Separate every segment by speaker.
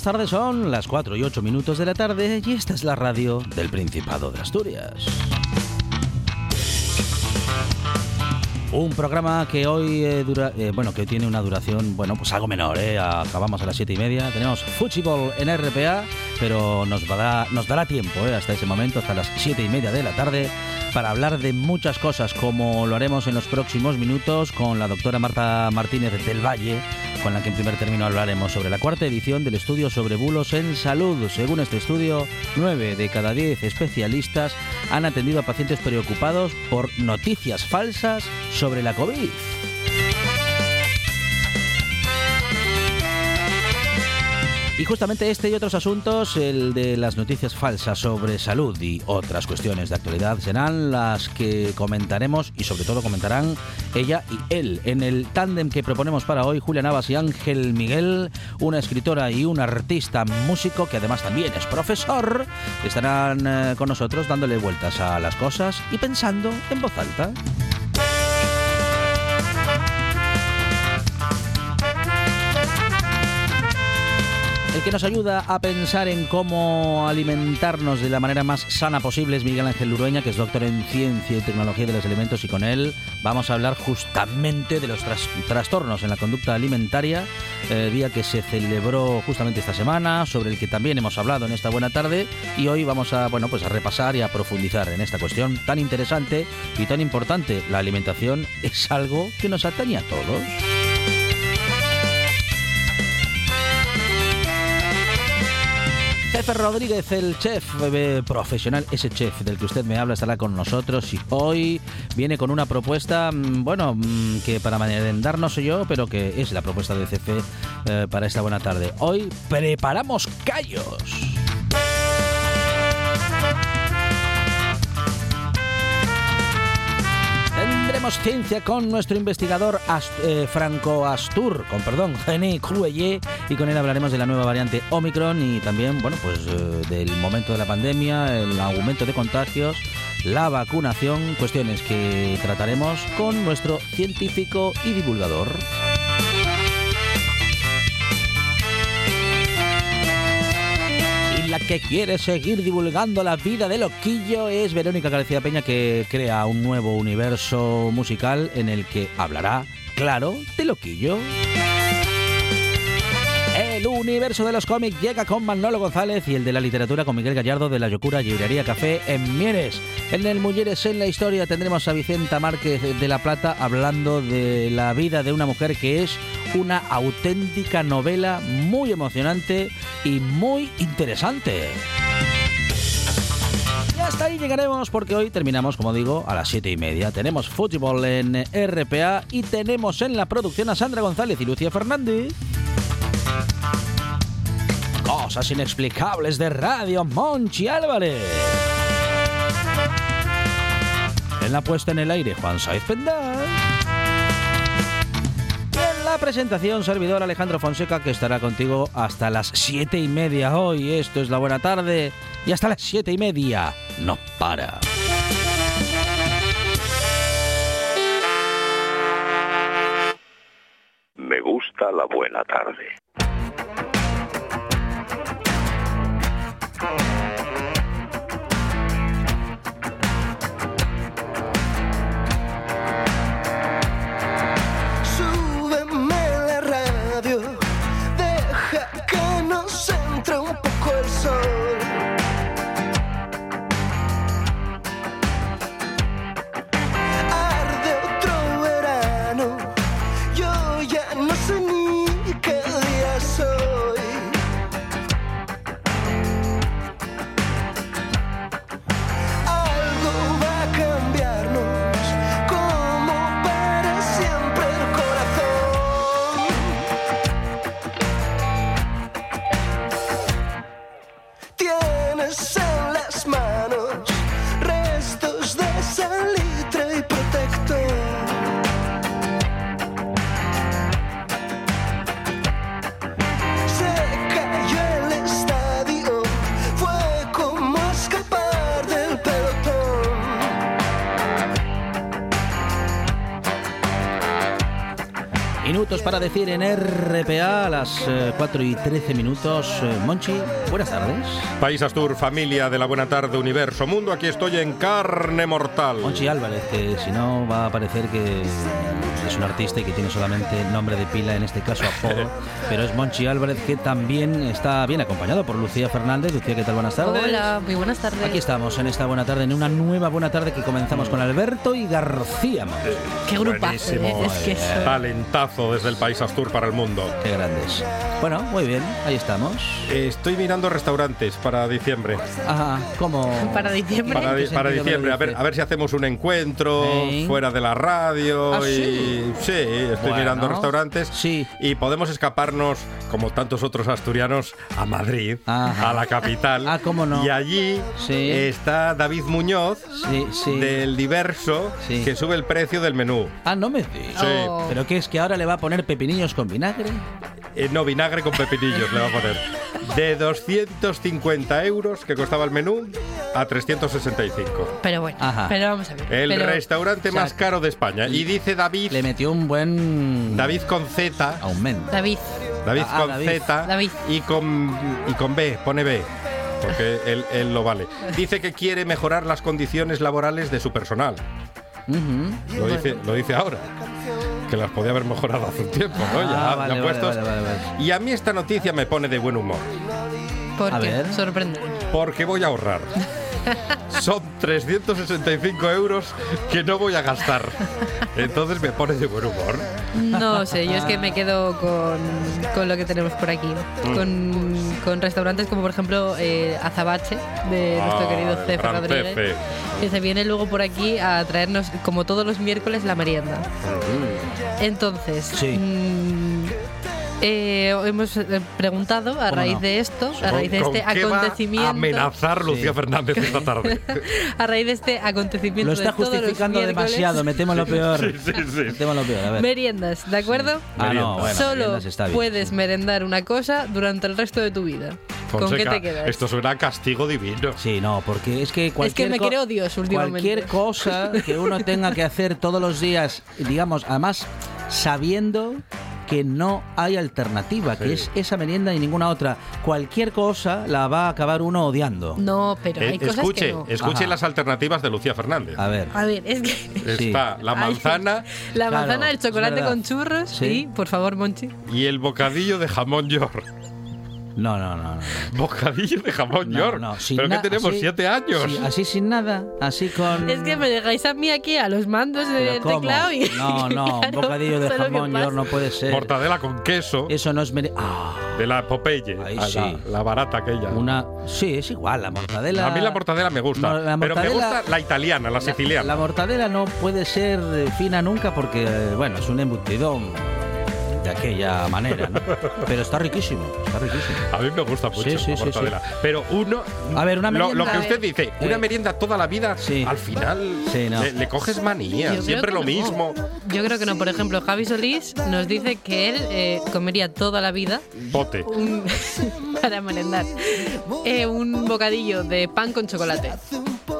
Speaker 1: Buenas tardes. Son las 4 y 8 minutos de la tarde y esta es la radio del Principado de Asturias. Un programa que hoy eh, dura, eh, bueno, que tiene una duración, bueno, pues algo menor, ¿eh? Acabamos a las 7 y media. Tenemos fútbol en RPA, pero nos, dará, nos dará tiempo, ¿eh? Hasta ese momento, hasta las 7 y media de la tarde, para hablar de muchas cosas, como lo haremos en los próximos minutos con la doctora Marta Martínez del Valle, con la que en primer término hablaremos sobre la cuarta edición del estudio sobre bulos en salud. Según este estudio, 9 de cada 10 especialistas han atendido a pacientes preocupados por noticias falsas sobre la COVID. Y justamente este y otros asuntos, el de las noticias falsas sobre salud y otras cuestiones de actualidad, serán las que comentaremos y sobre todo comentarán ella y él en el tándem que proponemos para hoy, Julia Navas y Ángel Miguel, una escritora y un artista músico que además también es profesor, estarán eh, con nosotros dándole vueltas a las cosas y pensando en voz alta. El que nos ayuda a pensar en cómo alimentarnos de la manera más sana posible es Miguel Ángel Lurueña, que es doctor en Ciencia y Tecnología de los Alimentos, y con él vamos a hablar justamente de los tras trastornos en la conducta alimentaria, eh, día que se celebró justamente esta semana, sobre el que también hemos hablado en esta buena tarde, y hoy vamos a, bueno, pues a repasar y a profundizar en esta cuestión tan interesante y tan importante. La alimentación es algo que nos atañe a todos. Jefe Rodríguez, el chef eh, profesional, ese chef del que usted me habla, estará con nosotros y hoy viene con una propuesta, mm, bueno, mm, que para merendar no sé yo, pero que es la propuesta de CF eh, para esta buena tarde. Hoy preparamos callos. Tendremos ciencia con nuestro investigador Ast eh, Franco Astur, con perdón, René Cruelle, y con él hablaremos de la nueva variante Omicron y también, bueno, pues eh, del momento de la pandemia, el aumento de contagios, la vacunación, cuestiones que trataremos con nuestro científico y divulgador. Que quiere seguir divulgando la vida de Loquillo es Verónica García Peña, que crea un nuevo universo musical en el que hablará, claro, de Loquillo. El universo de los cómics llega con Manolo González y el de la literatura con Miguel Gallardo de la Yocura Librería Café en Mieres. En el Mulleres en la historia tendremos a Vicenta Márquez de La Plata hablando de la vida de una mujer que es una auténtica novela muy emocionante y muy interesante. Y hasta ahí llegaremos porque hoy terminamos, como digo, a las 7 y media. Tenemos fútbol en RPA y tenemos en la producción a Sandra González y Lucía Fernández. Cosas inexplicables de Radio Monchi Álvarez. En la puesta en el aire, Juan Saiz Pendal. Presentación, servidor Alejandro Fonseca, que estará contigo hasta las siete y media hoy. Esto es la buena tarde. Y hasta las siete y media. No para.
Speaker 2: Me gusta la buena tarde.
Speaker 1: Para decir en RPA a las eh, 4 y 13 minutos. Eh, Monchi, buenas tardes.
Speaker 3: País Astur, familia de la Buena Tarde, Universo Mundo, aquí estoy en carne mortal.
Speaker 1: Monchi Álvarez, que si no va a parecer que es un artista y que tiene solamente nombre de pila, en este caso apodo, pero es Monchi Álvarez que también está bien acompañado por Lucía Fernández. Lucía, ¿qué tal? Buenas tardes.
Speaker 4: Hola, muy buenas tardes.
Speaker 1: Aquí estamos en esta buena tarde, en una nueva buena tarde que comenzamos con Alberto y García. Monchi.
Speaker 4: Qué grupazo. ¿eh? es que
Speaker 3: Talentazo desde el País Astur para el mundo.
Speaker 1: Qué grandes. Bueno, muy bien, ahí estamos.
Speaker 3: Estoy mirando restaurantes para diciembre.
Speaker 1: Ajá, ¿cómo?
Speaker 4: Para diciembre.
Speaker 3: Para, di-
Speaker 1: qué
Speaker 3: para
Speaker 1: sentido
Speaker 3: diciembre, a ver, a ver si hacemos un encuentro
Speaker 1: Sí.
Speaker 3: fuera de la radio.
Speaker 1: ¿Ah,
Speaker 3: y
Speaker 1: sí?
Speaker 3: sí, estoy
Speaker 1: Bueno,
Speaker 3: mirando restaurantes.
Speaker 1: sí.
Speaker 3: Y podemos escaparnos, como tantos otros asturianos, a Madrid,
Speaker 1: Ajá.
Speaker 3: a la capital.
Speaker 1: Ah, cómo no.
Speaker 3: Y allí
Speaker 1: Sí.
Speaker 3: está David Muñoz.
Speaker 1: Sí, sí.
Speaker 3: Del diverso
Speaker 1: Sí.
Speaker 3: que sube el precio del menú.
Speaker 1: Ah, no me digas.
Speaker 3: Sí.
Speaker 4: Oh.
Speaker 1: ¿Pero qué es que ahora le va a poner pepinillos con vinagre?
Speaker 3: Eh, no, vinagre con pepinillos le va a poner. De 250 euros que costaba el menú a 365.
Speaker 4: Pero bueno,
Speaker 1: Ajá.
Speaker 4: pero vamos a ver.
Speaker 3: El
Speaker 4: pero-
Speaker 3: restaurante
Speaker 1: o sea,
Speaker 3: más caro de España. Y dice David,
Speaker 1: Le metió un buen
Speaker 3: David con Z,
Speaker 1: aumento.
Speaker 4: David,
Speaker 3: David
Speaker 1: Ah,
Speaker 3: con
Speaker 1: David.
Speaker 3: Z
Speaker 4: David.
Speaker 3: y con y con B, pone B. Porque él, él lo vale. Dice que quiere mejorar las condiciones laborales de su personal. Lo dice, lo dice ahora. Que las podía haber mejorado hace un tiempo, ¿no?
Speaker 1: Ah,
Speaker 3: ya,
Speaker 1: vale,
Speaker 3: ya
Speaker 1: vale,
Speaker 3: puestos.
Speaker 1: vale, vale, vale.
Speaker 3: Y a mí esta noticia me pone de buen humor.
Speaker 4: ¿por
Speaker 1: A
Speaker 4: qué?
Speaker 1: ver.
Speaker 4: Sorprende.
Speaker 3: Porque voy a ahorrar. Son 365 euros que no voy a gastar. Entonces me pone de buen humor.
Speaker 4: No sé, yo es que me quedo con, con lo que tenemos por aquí.
Speaker 3: Mm.
Speaker 4: Con, con restaurantes como por ejemplo eh, Azabache, de nuestro
Speaker 3: Ah,
Speaker 4: querido
Speaker 3: el
Speaker 4: Cefe Rodríguez.
Speaker 3: Cefe.
Speaker 4: Que se viene luego por aquí a traernos, como todos los miércoles, la merienda. Entonces,
Speaker 1: Sí.
Speaker 4: mm, eh, hemos eh, preguntado a
Speaker 1: ¿Cómo
Speaker 4: raíz
Speaker 1: no?
Speaker 4: de esto, a
Speaker 3: ¿Con-
Speaker 4: raíz de
Speaker 3: con
Speaker 4: este
Speaker 3: qué va
Speaker 4: acontecimiento.
Speaker 3: a amenazar Lucía
Speaker 1: Sí.
Speaker 3: Fernández esta tarde.
Speaker 4: a raíz de este acontecimiento.
Speaker 1: Lo está
Speaker 4: de todos los
Speaker 1: justificando demasiado, metemos lo peor.
Speaker 3: Sí, sí, sí.
Speaker 1: Metemos lo peor, a ver.
Speaker 4: Meriendas, ¿de acuerdo?
Speaker 1: Ah, no, bueno,
Speaker 4: Solo
Speaker 1: está bien.
Speaker 4: puedes merendar una cosa durante el resto de tu vida. ¿Con qué
Speaker 3: Fonseca,
Speaker 4: te quedas?
Speaker 3: Esto suena a castigo divino.
Speaker 1: Sí, no, porque es que cualquier
Speaker 4: me
Speaker 1: co-
Speaker 4: creo Dios últimamente.
Speaker 1: Cualquier cosa que uno tenga que hacer todos los días, digamos, además sabiendo que no hay alternativa, que es esa merienda y ninguna otra. Cualquier cosa la va a acabar uno odiando.
Speaker 4: No, pero hay
Speaker 3: Eh,
Speaker 4: cosas
Speaker 3: escuche,
Speaker 4: que no.
Speaker 3: escuche
Speaker 1: Ajá.
Speaker 3: las alternativas de Lucía Fernández.
Speaker 1: A ver.
Speaker 4: A ver, es que
Speaker 1: Sí.
Speaker 3: Está la manzana
Speaker 4: la
Speaker 1: Claro,
Speaker 4: manzana, el
Speaker 1: es
Speaker 4: chocolate con churros
Speaker 1: Sí.
Speaker 4: y, por favor, Monchi.
Speaker 3: y el bocadillo de jamón york.
Speaker 1: No, no, no. no.
Speaker 3: Bocadillo de jamón
Speaker 1: No,
Speaker 3: york.
Speaker 1: no, sin
Speaker 3: Pero que tenemos
Speaker 1: así-
Speaker 3: siete años.
Speaker 1: sí, así sin nada, así con.
Speaker 4: Es que me dejáis a mí aquí a los mandos
Speaker 1: ¿Pero
Speaker 4: del teclado y.
Speaker 1: No, no,
Speaker 4: claro,
Speaker 1: un bocadillo de jamón york no puede ser.
Speaker 3: Mortadela con queso
Speaker 1: Eso no es mere- Ah,
Speaker 3: de la Popeye.
Speaker 1: Ahí
Speaker 3: a la,
Speaker 1: sí.
Speaker 3: la barata aquella.
Speaker 1: una. Sí, es igual, la mortadela.
Speaker 3: A mí la mortadela me gusta.
Speaker 1: No, la
Speaker 3: Pero me gusta la italiana, la siciliana.
Speaker 1: La mortadela no puede ser eh, fina nunca porque, eh, bueno, es un embutido de aquella manera, ¿no? Pero está riquísimo, está riquísimo.
Speaker 3: A mí me gusta mucho
Speaker 1: Sí, sí,
Speaker 3: la
Speaker 1: sí.
Speaker 3: Pero uno.
Speaker 1: A ver, una
Speaker 3: lo- Lo,
Speaker 1: merienda-
Speaker 3: que usted dice, una merienda toda la vida,
Speaker 1: Sí.
Speaker 3: al final
Speaker 1: Sí, no.
Speaker 3: le, le coges manía.
Speaker 4: Yo
Speaker 3: Siempre lo
Speaker 4: no.
Speaker 3: mismo.
Speaker 4: Yo creo que no. Por ejemplo, Javi Solís nos dice que él eh, comería toda la vida
Speaker 3: Bote.
Speaker 4: un, para merendar eh, un bocadillo de pan con chocolate.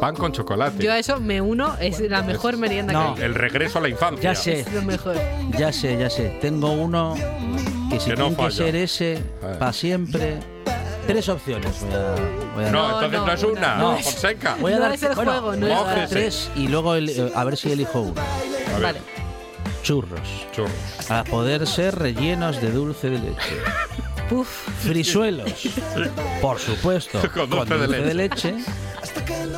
Speaker 3: Pan con chocolate.
Speaker 4: Yo a eso me uno, es la mejor merienda
Speaker 1: No.
Speaker 4: que hay.
Speaker 3: El regreso a la infancia.
Speaker 1: Ya sé,
Speaker 4: Es lo mejor.
Speaker 1: ya sé, ya sé. Tengo uno que si
Speaker 3: Que no
Speaker 1: tiene que ser ese
Speaker 3: Ah.
Speaker 1: para siempre. Tres opciones voy a, voy a
Speaker 3: No, entonces no,
Speaker 4: no,
Speaker 3: es una.
Speaker 1: no.
Speaker 3: Fonseca.
Speaker 1: Voy a
Speaker 4: No
Speaker 1: dar
Speaker 4: es el
Speaker 1: bueno,
Speaker 4: juego, no
Speaker 1: voy a dar tres y luego el- eh, a ver si elijo uno.
Speaker 4: Vale.
Speaker 1: Churros.
Speaker 3: churros.
Speaker 1: A poder ser rellenos de dulce de leche.
Speaker 4: Puf.
Speaker 1: Frisuelos. Por supuesto.
Speaker 3: Con dulce de
Speaker 1: de leche.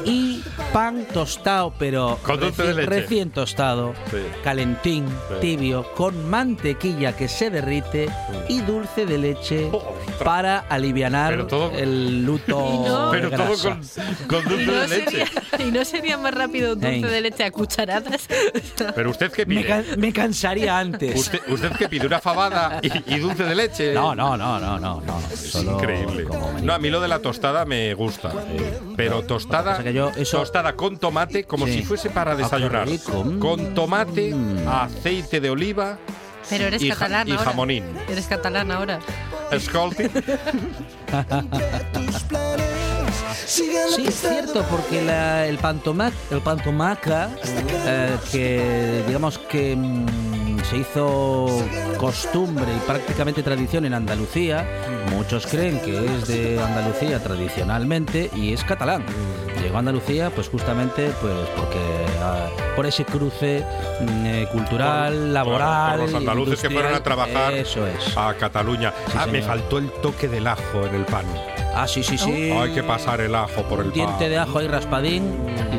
Speaker 1: Y pan tostado, pero
Speaker 3: Con dulce de
Speaker 1: reci-
Speaker 3: leche.
Speaker 1: recién tostado,
Speaker 3: Sí.
Speaker 1: calentín,
Speaker 3: Sí.
Speaker 1: tibio, con mantequilla que se derrite y dulce de leche
Speaker 3: Ostras.
Speaker 1: Para aliviar
Speaker 3: todo-
Speaker 1: el luto.
Speaker 4: Y no-
Speaker 1: de
Speaker 3: Pero todo con, con
Speaker 4: ¿Y
Speaker 3: dulce
Speaker 4: no,
Speaker 3: de leche.
Speaker 4: sería, y no sería más rápido dulce
Speaker 1: Ey.
Speaker 4: de leche a cucharadas.
Speaker 3: Pero usted qué
Speaker 1: Me,
Speaker 3: pide.
Speaker 1: can- me cansaría antes.
Speaker 3: ¿Usted, usted qué pide? ¿Una fabada y, y dulce de leche?
Speaker 1: No, no, no, no, no, no.
Speaker 3: Es
Speaker 1: Solo
Speaker 3: increíble. No, a mí lo de la tostada me gusta. Pero tostada,
Speaker 1: yo eso-
Speaker 3: tostada con tomate como
Speaker 1: Sí.
Speaker 3: si fuese para
Speaker 1: Ah,
Speaker 3: desayunar.
Speaker 1: Mm.
Speaker 3: Con tomate, aceite de oliva
Speaker 4: Pero eres
Speaker 3: y, ja-
Speaker 4: catalán
Speaker 3: y
Speaker 4: ahora.
Speaker 3: jamonín.
Speaker 4: Eres catalán ahora.
Speaker 3: Escolti.
Speaker 1: Sí, es cierto, porque la- el, pantomac, el pantomaca, eh, que digamos que mm, se hizo costumbre y prácticamente tradición en Andalucía. Muchos creen que es de Andalucía tradicionalmente y es catalán. Llegó a Andalucía pues justamente pues porque ah, por ese cruce mm, eh, cultural,
Speaker 5: Por-
Speaker 1: laboral,
Speaker 5: por los andaluces que fueron a trabajar
Speaker 1: Eso es.
Speaker 5: a Cataluña.
Speaker 1: Sí,
Speaker 5: ah, me
Speaker 1: señor.
Speaker 5: faltó el toque del ajo en el pan.
Speaker 1: Ah, sí, sí, sí.
Speaker 5: Hay que pasar el ajo por el
Speaker 1: Un diente
Speaker 5: pan.
Speaker 1: de ajo ahí raspadín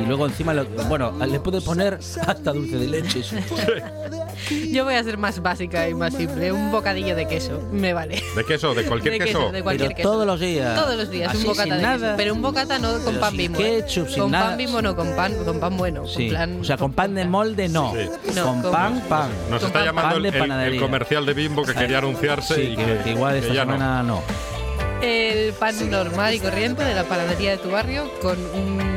Speaker 1: y luego encima, lo- bueno, le puede poner hasta dulce de leche.
Speaker 4: Yo voy a ser más básica y más simple. Un bocadillo de queso. Me vale.
Speaker 5: ¿De queso? ¿De cualquier
Speaker 4: de
Speaker 5: queso?
Speaker 4: queso, de cualquier
Speaker 1: Pero
Speaker 4: queso.
Speaker 1: todos los días.
Speaker 4: Todos los días,
Speaker 1: Así,
Speaker 4: un bocata
Speaker 1: sin
Speaker 4: de
Speaker 1: nada.
Speaker 4: queso. Pero un bocata no con
Speaker 1: Pero
Speaker 4: pan bimbo. ¿eh?
Speaker 1: ketchup, sin
Speaker 4: con
Speaker 1: nada.
Speaker 4: pan bimbo no, con pan, con pan bueno.
Speaker 1: Sí.
Speaker 4: Con plan,
Speaker 1: o sea, con pan de molde no.
Speaker 5: Sí.
Speaker 4: No,
Speaker 1: con
Speaker 4: con-
Speaker 1: pan, pan.
Speaker 5: Nos
Speaker 4: Con
Speaker 5: está
Speaker 4: pan-
Speaker 5: llamando
Speaker 1: pan
Speaker 5: el,
Speaker 1: de
Speaker 5: el- el
Speaker 1: panadería.
Speaker 5: comercial de Bimbo que quería anunciarse
Speaker 1: Sí,
Speaker 5: y
Speaker 1: que,
Speaker 5: que,
Speaker 1: que igual
Speaker 5: que
Speaker 1: esta
Speaker 5: no.
Speaker 1: semana no.
Speaker 4: El pan normal y corriente de la panadería de tu barrio con un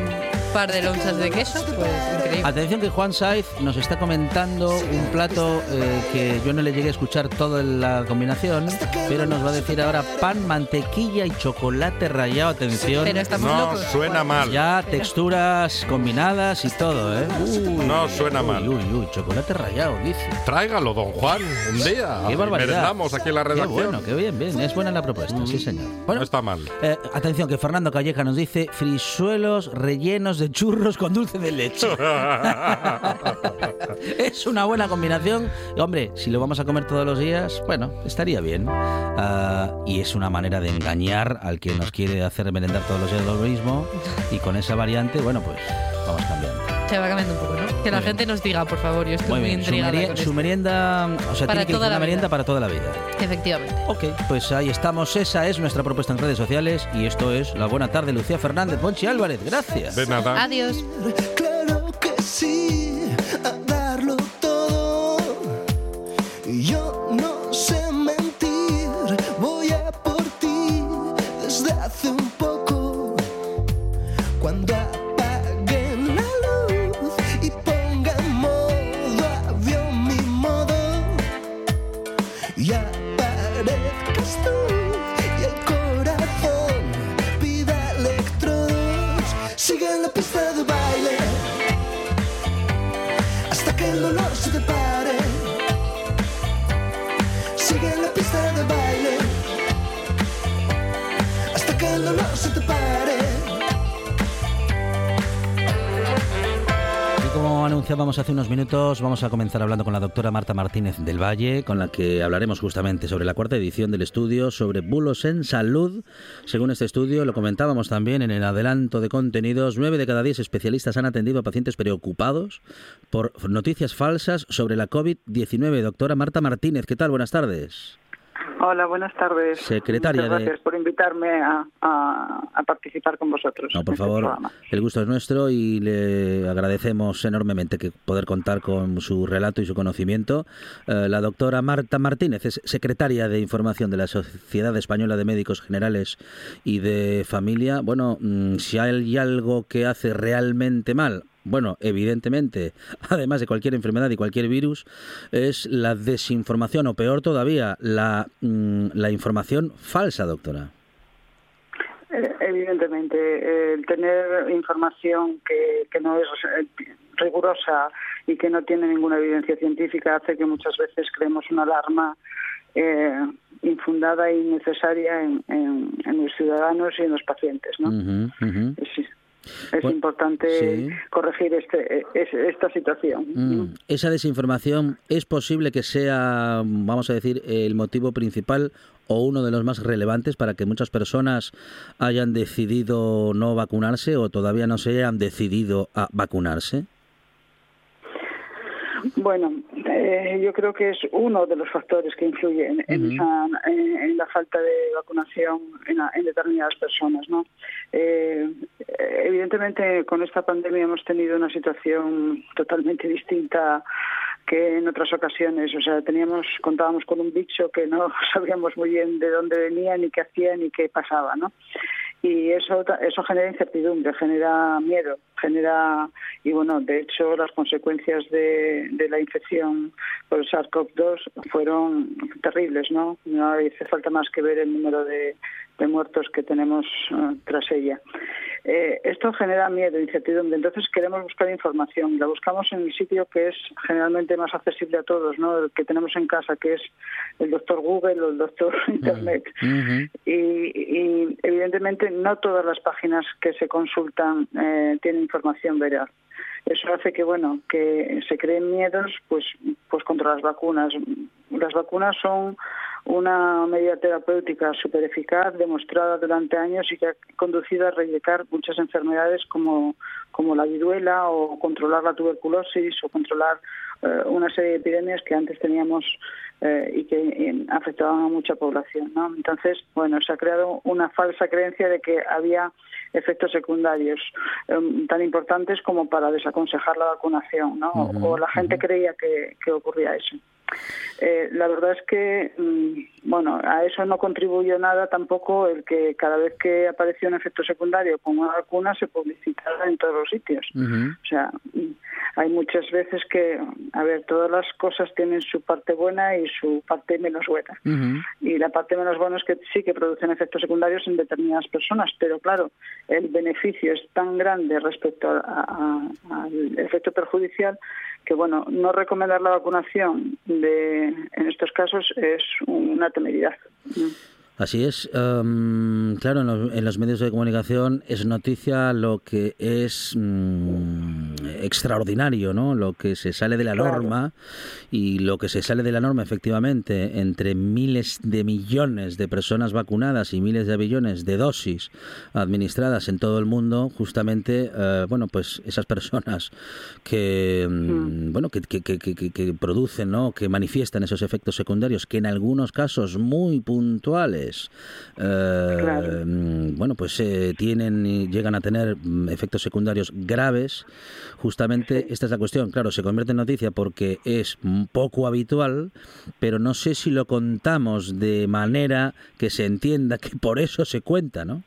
Speaker 4: par de lonchas de queso, pues increíble.
Speaker 1: Atención que Juan Saiz nos está comentando un plato eh, que yo no le llegué a escuchar toda la combinación, pero nos va a decir ahora pan, mantequilla y chocolate rallado. Atención.
Speaker 4: Pero estamos
Speaker 5: No
Speaker 4: locos.
Speaker 5: suena mal.
Speaker 1: Ya texturas combinadas y todo, ¿eh? Uy,
Speaker 5: No suena mal.
Speaker 1: Uy, uy, uy, chocolate rallado, dice.
Speaker 5: Tráigalo, don Juan, un día.
Speaker 1: Qué barbaridad.
Speaker 5: Merendamos aquí en la
Speaker 1: Qué
Speaker 5: redacción.
Speaker 1: bueno, qué bien, bien. Es buena la propuesta, sí, señor. Bueno,
Speaker 5: No está mal.
Speaker 1: eh, atención, que Fernando Calleja nos dice frisuelos rellenos de churros con dulce de leche. es una buena combinación. Hombre, si lo vamos a comer todos los días, bueno, estaría bien. Ah, y es una manera de engañar al que nos quiere hacer merendar todos los días lo mismo. Y con esa variante, bueno, pues vamos cambiando.
Speaker 4: Se va cambiando un poco, ¿no? Que la gente nos diga, por favor. Yo estoy muy,
Speaker 1: Muy bien, su,
Speaker 4: intrigada
Speaker 1: merie-
Speaker 4: con
Speaker 1: su
Speaker 4: esto.
Speaker 1: merienda, o sea,
Speaker 4: Para
Speaker 1: tiene que
Speaker 4: toda
Speaker 1: una
Speaker 4: la
Speaker 1: merienda para toda la vida.
Speaker 4: Efectivamente.
Speaker 1: Ok, pues ahí estamos. Esa es nuestra propuesta en redes sociales y esto es La Buena Tarde, Lucía Fernández, Ponchi Álvarez. Gracias.
Speaker 5: De nada.
Speaker 4: Adiós.
Speaker 6: Claro que sí, aparezcas tú
Speaker 1: anunciábamos hace unos minutos, vamos a comenzar hablando con la doctora Marta Martínez del Valle, con la que hablaremos justamente sobre la cuarta edición del estudio sobre bulos en salud. Según este estudio, lo comentábamos también en el adelanto de contenidos, nueve de cada diez especialistas han atendido a pacientes preocupados por noticias falsas sobre la COVID-19. Doctora Marta Martínez, ¿qué tal? Buenas tardes.
Speaker 7: Hola, buenas tardes.
Speaker 1: Secretaria
Speaker 7: Muchas
Speaker 1: de-
Speaker 7: gracias por invitarme a, a- a participar con vosotros.
Speaker 1: No, por
Speaker 7: este
Speaker 1: favor, el gusto es nuestro y le agradecemos enormemente que poder contar con su relato y su conocimiento. Eh, la doctora Marta Martínez es secretaria de Información de la Sociedad Española de Médicos Generales y de Familia. Bueno, mm, si hay algo que hace realmente mal, bueno, evidentemente, además de cualquier enfermedad y cualquier virus, es la desinformación o peor todavía, la, mm, la información falsa, doctora.
Speaker 7: Eh, Evidentemente, el tener información que, que no es rigurosa y que no tiene ninguna evidencia científica hace que muchas veces creemos una alarma eh, infundada e innecesaria en, en- en los ciudadanos y en los pacientes. ¿no? Es, es importante
Speaker 1: sí.
Speaker 7: corregir este, es- esta situación.
Speaker 1: Mm, Esa desinformación es posible que sea, vamos a decir, el motivo principal o uno de los más relevantes para que muchas personas hayan decidido no vacunarse o todavía no se hayan decidido a vacunarse.
Speaker 7: Bueno, eh, yo creo que es uno de los factores que influyen en,
Speaker 1: Ujú.
Speaker 7: esa- en- en la falta de vacunación en, la- en determinadas personas. ¿no? Eh, evidentemente, con esta pandemia hemos tenido una situación totalmente distinta que en otras ocasiones. O sea, teníamos, contábamos con un bicho que no sabíamos muy bien de dónde venía, ni qué hacía, ni qué pasaba, ¿no? Y eso eso genera incertidumbre, genera miedo, genera y bueno, de hecho las consecuencias de, de la infección por el SARS-CoV-2 fueron terribles, ¿no? No hace falta más que ver el número de, de muertos que tenemos eh, tras ella. Eh, esto genera miedo, incertidumbre, entonces queremos buscar información. La buscamos en el sitio que es generalmente más accesible a todos, ¿no? El que tenemos en casa, que es el doctor Google o el doctor Internet.
Speaker 1: Ujú.
Speaker 7: Y, y, evidentemente no todas las páginas que se consultan eh, tienen información veraz. Eso hace que bueno que se creen miedos pues pues contra las vacunas. Las vacunas son una medida terapéutica súper eficaz, demostrada durante años y que ha conducido a erradicar muchas enfermedades como, como la viruela o controlar la tuberculosis o controlar eh, una serie de epidemias que antes teníamos eh, y que afectaban a mucha población. ¿no? Entonces, bueno, se ha creado una falsa creencia de que había efectos secundarios eh, tan importantes como para desaconsejar la vacunación, ¿no? O la gente creía que, que ocurría eso. Eh, la verdad es que, mm, bueno, a eso no contribuyó nada tampoco el que cada vez que apareció un efecto secundario con una vacuna se publicitara en todos los sitios. O sea, mm, hay muchas veces que, a ver, todas las cosas tienen su parte buena y su parte menos buena. Y la parte menos buena es que sí que producen efectos secundarios en determinadas personas, pero claro, el beneficio es tan grande respecto al efecto perjudicial que, bueno, no recomendar la vacunación de, en estos casos es una temeridad.
Speaker 1: Así es. Em, claro, en los, en los medios de comunicación es noticia lo que es mm, extraordinario, ¿no? Lo que se sale de la
Speaker 7: Claro.
Speaker 1: norma y lo que se sale de la norma, efectivamente, entre miles de millones de personas vacunadas y miles de billones de dosis administradas en todo el mundo, justamente, eh, bueno, pues esas personas que, mm, bueno, que, que, que, que- que producen, ¿no? Que manifiestan esos efectos secundarios, que en algunos casos muy puntuales, eh,
Speaker 7: Claro.
Speaker 1: mm, bueno, pues eh, tienen y llegan a tener mm, efectos secundarios graves. Justamente esta es la cuestión. Claro, se convierte en noticia porque es poco habitual, pero no sé si lo contamos de manera que se entienda que por eso se cuenta, ¿no?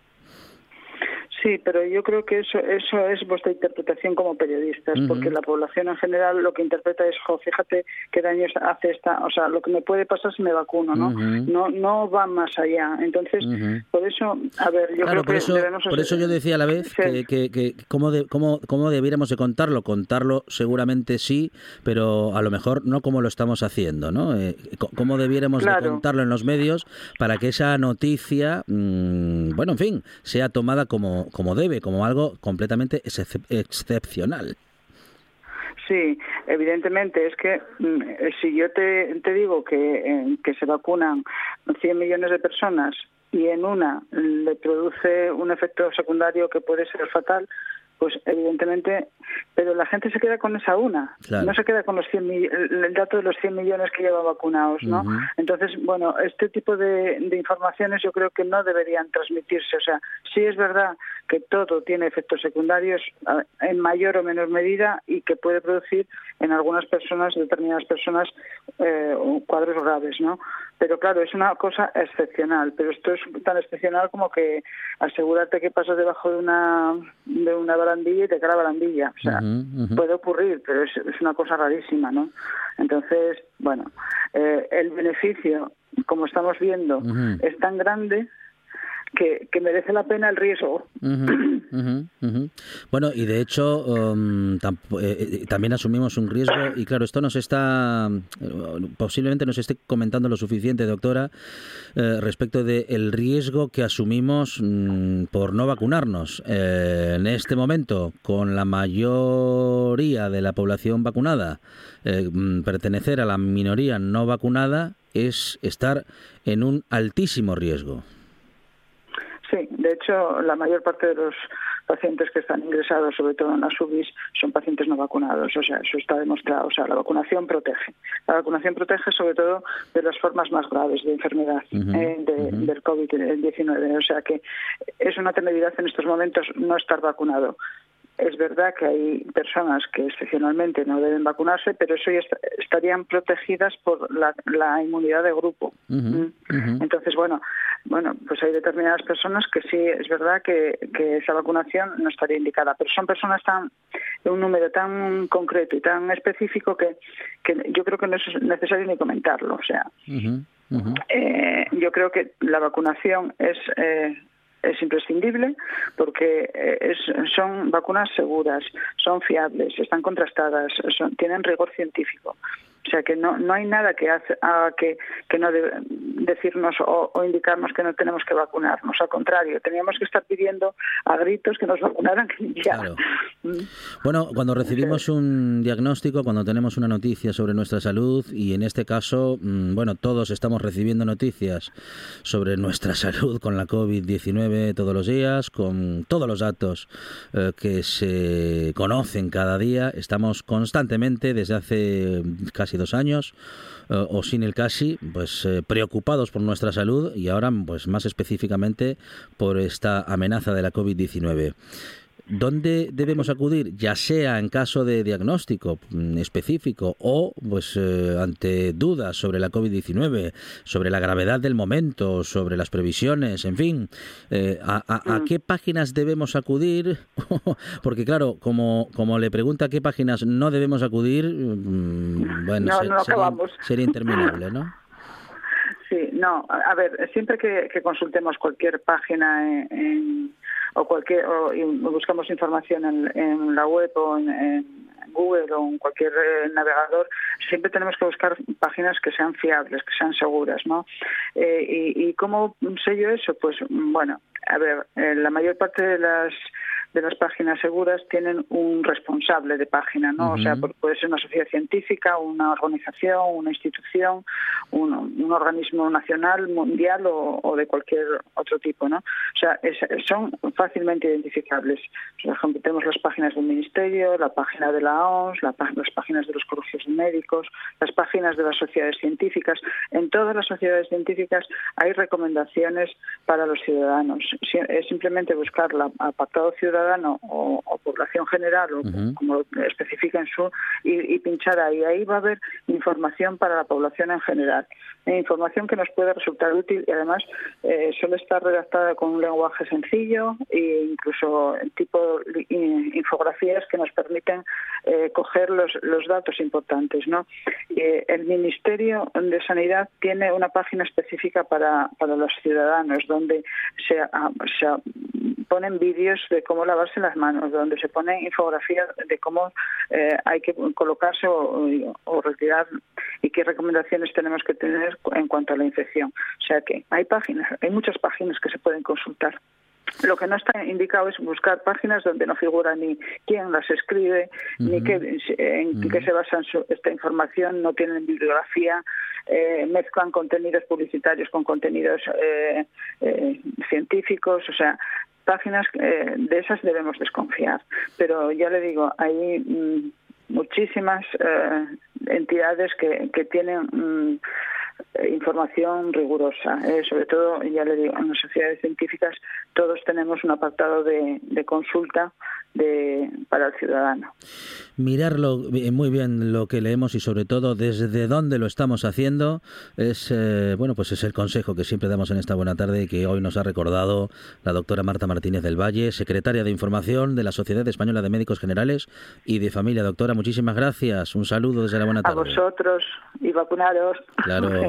Speaker 7: Sí, pero yo creo que eso eso es vuestra interpretación como periodistas, porque la población en general lo que interpreta es, jo, fíjate qué daños hace esta, o sea, lo que me puede pasar si me vacuno, ¿no? No no va más allá. Entonces, por eso, a ver, yo
Speaker 1: claro,
Speaker 7: creo
Speaker 1: por
Speaker 7: que
Speaker 1: eso,
Speaker 7: debemos
Speaker 1: por eso yo decía a la vez
Speaker 7: Sí.
Speaker 1: que, que, que cómo, de- cómo, cómo debiéramos de contarlo. Contarlo seguramente sí, pero a lo mejor no como lo estamos haciendo, ¿no? Eh, ¿Cómo debiéramos de contarlo en los medios para que esa noticia, mm, bueno, en fin, sea tomada como, como debe, como algo completamente excep- excepcional?
Speaker 7: Sí, evidentemente es que mm, eh, si yo te, te digo que, eh, que se vacunan 100 millones de personas y en una le produce un efecto secundario que puede ser fatal, pues evidentemente, pero la gente se queda con esa una,
Speaker 1: Claro.
Speaker 7: no se queda con los 100 mi- el dato de los 100 millones que llevan vacunados, ¿no? Entonces, bueno, este tipo de, de informaciones yo creo que no deberían transmitirse. O sea, sí es verdad que todo tiene efectos secundarios en mayor o menor medida y que puede producir en algunas personas, determinadas personas, eh, cuadros graves, ¿no? Pero claro, es una cosa excepcional. Pero esto es tan excepcional como que asegurarte que pasas debajo de una de una barandilla y te cae la barandilla. O sea, puede ocurrir, pero es, es una cosa rarísima, ¿no? Entonces, bueno, eh, el beneficio, como estamos viendo, es tan grande que, merece la pena el riesgo.
Speaker 1: Bueno, y de hecho um, tamp- eh, eh, también asumimos un riesgo y claro, esto nos está, eh, posiblemente nos esté comentando lo suficiente, doctora, eh, respecto del riesgo que asumimos mm, por no vacunarnos. Eh, en este momento, con la mayoría de la población vacunada, mm, pertenecer a la minoría no vacunada es estar en un altísimo riesgo.
Speaker 7: De hecho, la mayor parte de los pacientes que están ingresados, sobre todo en las UBIs, son pacientes no vacunados. O sea, eso está demostrado. O sea, la vacunación protege. La vacunación protege sobre todo de las formas más graves de enfermedad eh, de- del COVID-19. O sea, que es una temeridad en estos momentos no estar vacunado. Es verdad que hay personas que excepcionalmente no deben vacunarse, pero eso ya est- estarían protegidas por la, la inmunidad de grupo. ¿Mm? Entonces, bueno, bueno, pues hay determinadas personas que sí es verdad que, que esa vacunación no estaría indicada, pero son personas tan de un número tan concreto y tan específico que, que yo creo que no es necesario ni comentarlo. O sea, eh, yo creo que la vacunación es eh, es imprescindible porque eh, son vacunas seguras, son fiables, están contrastadas, tienen rigor científico. O sea que no, no hay nada que hace, haga que, que no debe decirnos o, o indicarnos que no tenemos que vacunarnos. Al contrario, teníamos que estar pidiendo a gritos que nos vacunaran ya.
Speaker 1: Claro. Bueno, cuando recibimos un diagnóstico, cuando tenemos una noticia sobre nuestra salud, y en este caso, mm, bueno, todos estamos recibiendo noticias sobre nuestra salud con la COVID-19 todos los días, con todos los datos eh, que se conocen cada día, estamos constantemente, desde hace casi dos años, eh, o sin el casi, pues eh, preocupados por nuestra salud y ahora, pues más específicamente, por esta amenaza de la COVID-19. ¿Dónde debemos acudir? Ya sea en caso de diagnóstico mm, específico o pues eh, ante dudas sobre la COVID-19, sobre la gravedad del momento, sobre las previsiones, en fin. Eh, ¿a, a- a qué páginas debemos acudir? Porque claro, como, como le pregunta a qué páginas no debemos acudir, mm, bueno,
Speaker 7: No,
Speaker 1: se-
Speaker 7: no
Speaker 1: sería, interminable, ¿no?
Speaker 7: Sí, no, a a ver, siempre que, que consultemos cualquier página en, en- o cualquier o buscamos información en, en la web o en, Google o en cualquier eh, navegador, siempre tenemos que buscar páginas que sean fiables, que sean seguras, ¿no? Eh, y, ¿Y cómo sé yo eso? Pues bueno, a ver, eh, la mayor parte de las de las páginas seguras tienen un responsable de página, ¿no? O sea, puede ser una sociedad científica, una organización, una institución, un, un organismo nacional, mundial o, o de cualquier otro tipo, ¿no? O sea, es- son fácilmente identificables. Por ejemplo, tenemos las páginas del Ministerio, la página de la OMS, la las páginas de los colegios médicos, las páginas de las sociedades científicas. En todas las sociedades científicas hay recomendaciones para los ciudadanos. Es simplemente buscar el apartado ciudadano o, o población general, o como especifica en su, y, y pinchar ahí. Ahí va a haber información para la población en general. Eh, información que nos puede resultar útil y además eh, suele estar redactada con un lenguaje sencillo e incluso tipo infografías que nos permiten eh, coger los, los datos importantes. ¿no? Eh, el Ministerio de Sanidad tiene una página específica para, para los ciudadanos donde se, ah, se ponen vídeos de cómo lavarse las manos, donde se ponen infografías de cómo eh, hay que colocarse o, o retirar y qué recomendaciones tenemos que tener en cuanto a la infección. O sea que hay páginas, hay muchas páginas que se pueden consultar. Lo que no está indicado es buscar páginas donde no figura ni quién las escribe, ni qué, en qué se basa su- esta información, no tienen bibliografía, eh, mezclan contenidos publicitarios con contenidos eh, eh, científicos, o sea, páginas de esas debemos desconfiar. Pero ya le digo, hay mm, muchísimas entidades que, que tienen mm, información rigurosa. eh, sobre todo, ya le digo, en las sociedades científicas todos tenemos un apartado de, de consulta de, para el ciudadano.
Speaker 1: mirarlo eh, muy bien lo que leemos y sobre todo desde dónde lo estamos haciendo es eh, bueno pues es el consejo que siempre damos en esta buena tarde y que hoy nos ha recordado la doctora Marta Martínez del Valle secretaria de información de la Sociedad Española de Médicos Generales y de Familia doctora muchísimas gracias un saludo desde la buena
Speaker 7: A
Speaker 1: tarde
Speaker 7: vosotros y vacunaros.
Speaker 1: claro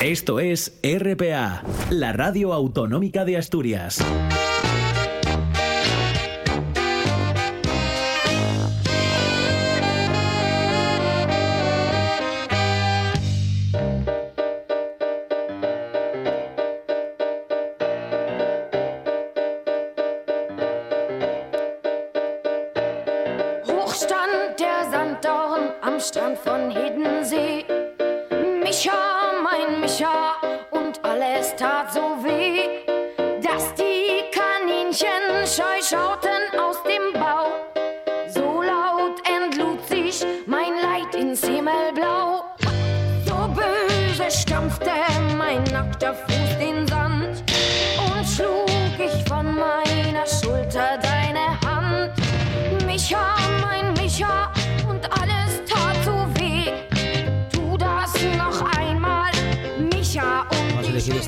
Speaker 8: Esto es RPA, la radio autonómica de Asturias.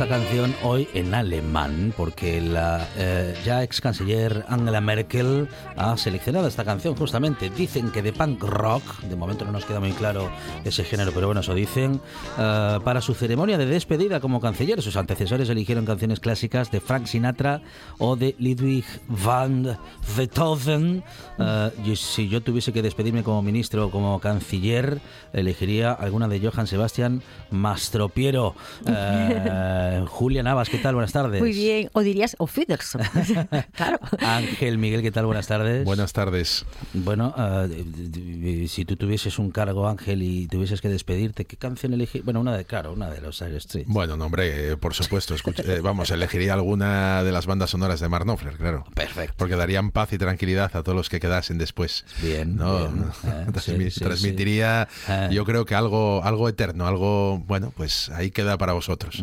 Speaker 1: Esta canción hoy en alemán porque la eh, ya ex canciller Angela Merkel ha seleccionado esta canción justamente. Dicen que de punk rock, de momento no nos queda muy claro ese género, pero bueno, eso dicen, eh, para su ceremonia de despedida como canciller. Sus antecesores eligieron canciones clásicas de Frank Sinatra o de Ludwig van Beethoven. Eh, y si yo tuviese que despedirme como ministro o como canciller, elegiría alguna de Johann Sebastian Mastropiero. Eh, Julia Navas, ¿qué tal? Buenas tardes.
Speaker 9: Muy bien, o dirías o Fiderson. claro.
Speaker 1: Ángel Miguel, ¿qué tal? Buenas tardes.
Speaker 5: Buenas tardes.
Speaker 1: Bueno, d- si tú tuvieses un cargo, Ángel, y tuvieses que despedirte, ¿qué canción elegir? Bueno, una de, claro, una de los Air Street.
Speaker 5: Bueno, no, hombre, eh, por supuesto. escucha- eh, vamos, elegiría alguna de las bandas sonoras de Mark Knopfler, claro.
Speaker 1: Perfecto.
Speaker 5: Porque darían paz y tranquilidad a todos los que quedasen después.
Speaker 1: Bien,
Speaker 5: ¿no?
Speaker 1: bien, eh,
Speaker 5: Transmi-
Speaker 1: sí, sí,
Speaker 5: transmitiría,
Speaker 1: sí. Eh.
Speaker 5: yo creo que algo, algo eterno, algo, bueno, pues ahí queda para vosotros.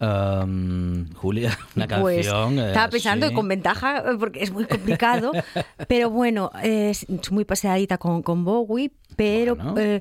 Speaker 1: Um, Julia, una
Speaker 9: Pues
Speaker 1: canción. eh,
Speaker 9: estaba pensando
Speaker 1: sí.
Speaker 9: con ventaja, eh, porque es muy complicado, pero bueno, es muy paseadita con, con Bowie, pero...
Speaker 1: Bueno.
Speaker 9: eh,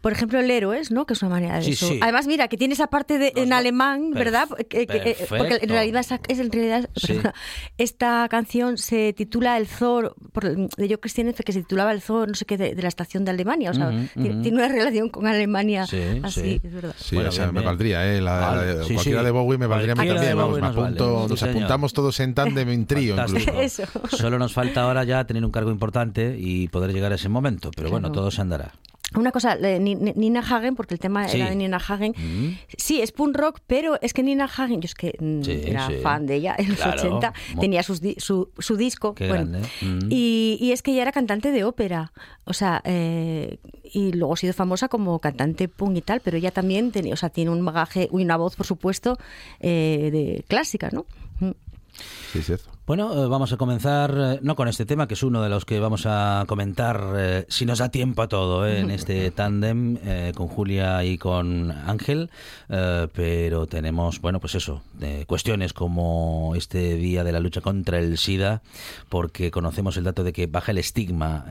Speaker 9: por ejemplo, el Héroes, ¿no? Que es una manera de
Speaker 1: Sí,
Speaker 9: eso.
Speaker 1: sí.
Speaker 9: Además, mira, que tiene esa parte de, en alemán, ¿verdad?
Speaker 1: Perf-
Speaker 9: Que- que- eh, porque en realidad, esa- es en realidad
Speaker 1: Sí.
Speaker 9: perdona, esta canción se titula El Zor, por, de Joe Christian, que se titulaba El Zor, no sé qué, de, de la estación de Alemania. O sea, tiene, una relación con Alemania
Speaker 1: Sí,
Speaker 9: así,
Speaker 1: sí.
Speaker 9: es verdad.
Speaker 5: Sí,
Speaker 1: Bueno,
Speaker 5: o sea,
Speaker 1: bien,
Speaker 5: me
Speaker 1: bien.
Speaker 5: valdría, ¿eh? La,
Speaker 1: Vale,
Speaker 5: la-
Speaker 1: sí,
Speaker 5: cualquiera
Speaker 1: sí.
Speaker 5: de Bowie me valdría a mí también. Vamos, me
Speaker 1: vale.
Speaker 5: apunto,
Speaker 1: Sí,
Speaker 5: nos
Speaker 1: señor.
Speaker 5: apuntamos todos en tándem, en trío.
Speaker 1: Solo nos falta ahora ya tener un cargo importante y poder llegar a ese momento, pero bueno, todo se andará.
Speaker 9: Una cosa, eh, Ni- Ni- Nina Hagen, porque el tema
Speaker 1: Sí.
Speaker 9: era de Nina Hagen.
Speaker 1: Mm.
Speaker 9: Sí, es punk rock, pero es que Nina Hagen, yo es que mm,
Speaker 1: Sí,
Speaker 9: era
Speaker 1: sí.
Speaker 9: fan de ella en los
Speaker 1: Claro.
Speaker 9: 80,
Speaker 1: Mo-
Speaker 9: tenía sus su, su disco.
Speaker 1: Qué
Speaker 9: bueno,
Speaker 1: grande. Mm.
Speaker 9: y, y es que ella era cantante de ópera, o sea, eh, y luego ha sido famosa como cantante punk y tal, pero ella también tenía, o sea, tiene un bagaje y una voz, por supuesto, eh, de clásica, ¿no? Mm.
Speaker 5: Sí, es cierto.
Speaker 1: Bueno, eh, vamos a comenzar eh, no con este tema, que es uno de los que vamos a comentar, eh, si nos da tiempo a todo, eh, en este tándem eh, con Julia y con Ángel, pero tenemos, bueno, pues eso, cuestiones como este día de la lucha contra el SIDA, porque conocemos el dato de que baja el estigma,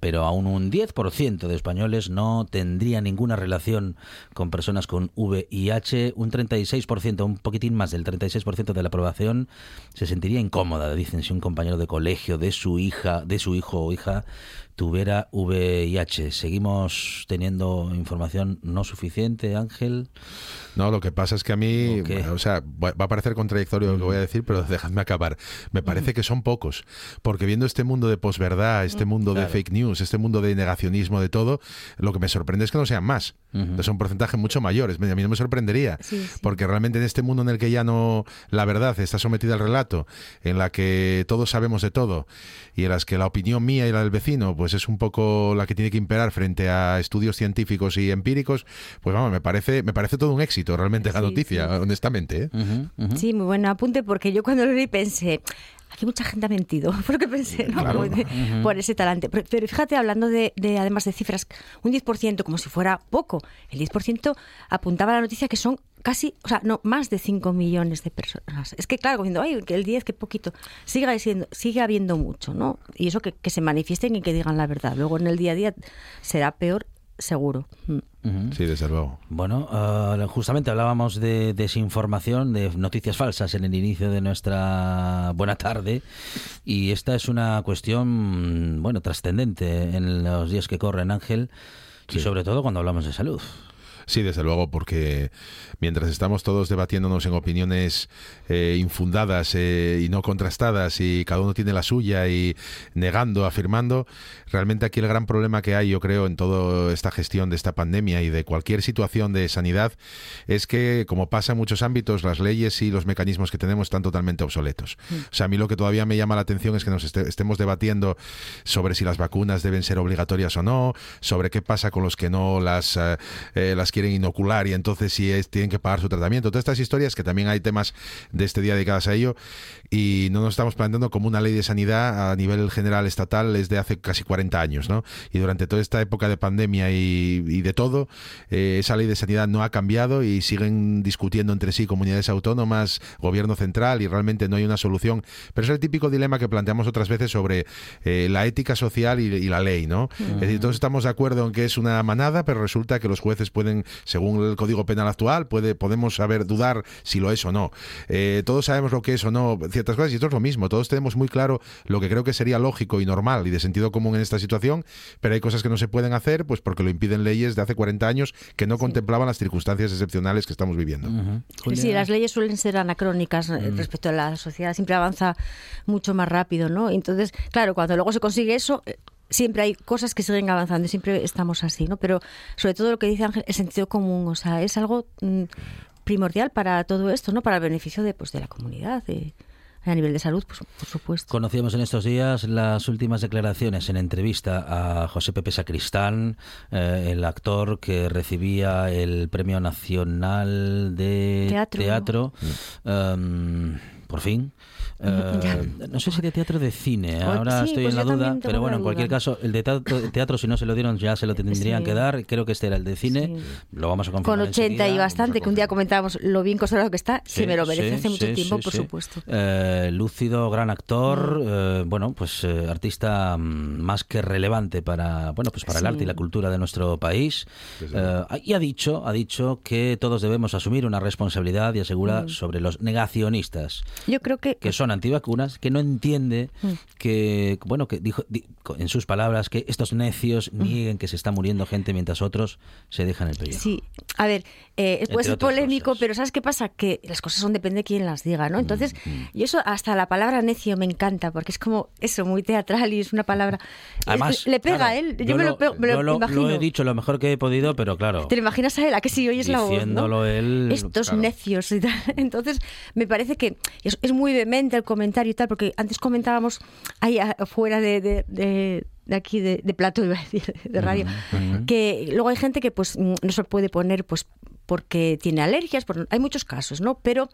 Speaker 1: pero aún un 10% de españoles no tendría ninguna relación con personas con VIH, un 36%, un poquitín más del 36% de la aprobación se sentiría dicen, si un compañero de colegio de su hija, de su hijo o hija tuviera VIH. Seguimos teniendo información no suficiente, Ángel.
Speaker 5: No, lo que pasa es que a mí,
Speaker 1: ¿O
Speaker 5: sea, va a parecer contradictorio lo que voy a decir, pero dejadme acabar. Me parece que son pocos, porque viendo este mundo de posverdad, este mundo de fake news, este mundo de negacionismo, de todo, lo que me sorprende es que no sean más.
Speaker 1: Ujú.
Speaker 5: Es un porcentaje mucho mayor. Es- A mí no me sorprendería,
Speaker 9: Sí, sí.
Speaker 5: porque realmente en este mundo en el que ya no la verdad está sometida al relato, en la que todos sabemos de todo y en las que la opinión mía y la del vecino, pues es un poco la que tiene que imperar frente a estudios científicos y empíricos, pues vamos, me parece, me parece todo un éxito realmente la noticia,
Speaker 9: sí.
Speaker 5: honestamente. ¿eh?
Speaker 9: Sí, muy buen apunte, porque yo cuando lo leí pensé, aquí mucha gente ha mentido, porque pensé, ¿no?
Speaker 5: Claro.
Speaker 9: Como de- por ese talante. Pero, pero fíjate, hablando de, de, además de cifras, un 10%, como si fuera poco, el 10% apuntaba a la noticia que son casi, o sea, no, más de 5 millones de personas. Es que claro, diciendo, ay, que el 10, que poquito, sigue, siendo, sigue habiendo mucho, ¿no? Y eso que, que se manifiesten y que digan la verdad. Luego en el día a día será peor seguro. Mm.
Speaker 5: Sí, desde luego.
Speaker 1: Bueno, uh, justamente hablábamos de desinformación, de noticias falsas en el inicio de nuestra buena tarde y esta es una cuestión, bueno, trascendente en los días que corren, Ángel, y sobre todo cuando hablamos de salud.
Speaker 5: Sí, desde luego, porque mientras estamos todos debatiéndonos en opiniones eh, infundadas eh, y no contrastadas y cada uno tiene la suya y negando, afirmando, realmente aquí el gran problema que hay, yo creo, en toda esta gestión de esta pandemia y de cualquier situación de sanidad es que, como pasa en muchos ámbitos, las leyes y los mecanismos que tenemos están totalmente obsoletos. O sea, a mí lo que todavía me llama la atención es que nos este- estemos debatiendo sobre si las vacunas deben ser obligatorias o no, sobre qué pasa con los que no las, eh, eh, las quieren inocular y entonces si es, tienen que pagar su tratamiento. Todas estas historias que también hay temas de este día dedicadas a ello y no nos estamos planteando como una ley de sanidad a nivel general estatal es de hace casi 40 años, ¿no? Y durante toda esta época de pandemia y, y de todo, eh, esa ley de sanidad no ha cambiado y siguen discutiendo entre sí comunidades autónomas, gobierno central y realmente no hay una solución. Pero es el típico dilema que planteamos otras veces sobre eh, la ética social y, y la ley, ¿no? Es decir, todos estamos de acuerdo en que es una manada, pero resulta que los jueces pueden, según el Código Penal actual, puede, podemos saber dudar si lo es o no. Eh, todos sabemos lo que es o no ciertas cosas y esto es lo mismo. Todos tenemos muy claro lo que creo que sería lógico y normal y de sentido común en esta situación, pero hay cosas que no se pueden hacer pues porque lo impiden leyes de hace 40 años que no contemplaban las circunstancias excepcionales que estamos viviendo.
Speaker 9: Sí, sí, las leyes suelen ser anacrónicas eh, respecto a la sociedad, siempre avanza mucho más rápido, ¿no? Entonces, claro, cuando luego se consigue eso, eh, siempre hay cosas que siguen avanzando y siempre estamos así, ¿no? Pero sobre todo lo que dice Ángel, el sentido común, o sea, es algo mm, primordial para todo esto, ¿no? Para el beneficio de, pues, de la comunidad, de, a nivel de salud, pues, por supuesto.
Speaker 1: Conocíamos en estos días las últimas declaraciones en entrevista a José Pepe Sacristán, eh, el actor que recibía el Premio Nacional de
Speaker 9: Teatro.
Speaker 1: em, por fin. Eh, no sé si de teatro o de cine,
Speaker 9: Pues
Speaker 1: ahora
Speaker 9: sí,
Speaker 1: estoy
Speaker 9: pues
Speaker 1: en la duda, pero bueno, en cualquier
Speaker 9: duda.
Speaker 1: caso, el de teatro, teatro, si no se lo dieron, ya se lo tendrían
Speaker 9: Sí.
Speaker 1: que dar. Creo que este era el de cine, lo vamos a confirmar.
Speaker 9: Con 80 y bastante, que un día comentábamos lo bien conservado que está,
Speaker 1: Sí,
Speaker 9: se me lo merece
Speaker 1: sí,
Speaker 9: hace mucho
Speaker 1: sí,
Speaker 9: tiempo,
Speaker 1: sí,
Speaker 9: por
Speaker 1: sí.
Speaker 9: supuesto.
Speaker 1: Eh, lúcido, gran actor, eh, bueno, pues eh, artista mm, más que relevante para, bueno, pues para el
Speaker 9: Sí.
Speaker 1: arte y la cultura de nuestro país. Eh, y ha dicho, ha dicho que todos debemos asumir una responsabilidad y asegura
Speaker 9: Mm.
Speaker 1: sobre los negacionistas
Speaker 9: Yo creo que
Speaker 1: que son antivacunas, que no entiende
Speaker 9: Mm.
Speaker 1: que, bueno, que dijo di- en sus palabras que estos necios
Speaker 9: Mm.
Speaker 1: nieguen que se está muriendo gente mientras otros se dejan el pellejo.
Speaker 9: Sí, a ver, eh, puede ser polémico, pero ¿sabes qué pasa? Que las cosas son depende de quién las diga, ¿no? Entonces,
Speaker 1: Mm,
Speaker 9: y eso hasta la palabra necio me encanta, porque es como eso, muy teatral y es una palabra...
Speaker 1: Además,
Speaker 9: le pega
Speaker 1: claro,
Speaker 9: a él, yo,
Speaker 1: yo
Speaker 9: me lo,
Speaker 1: lo-
Speaker 9: pego- me lo
Speaker 1: yo lo-
Speaker 9: imagino.
Speaker 1: lo he dicho lo mejor que he podido, pero claro.
Speaker 9: ¿Te lo imaginas a él? ¿A que sí oyes la voz? ¿no?
Speaker 1: Diciéndolo él,
Speaker 9: Estos
Speaker 1: claro.
Speaker 9: necios y tal. Entonces, me parece que es, es muy vehemente el comentario y tal, porque antes comentábamos ahí afuera de, de, de- de aquí, de, de plato, iba a decir, de radio, que luego hay gente que pues mm, no se puede poner pues porque tiene alergias, por- hay muchos casos, ¿no? Pero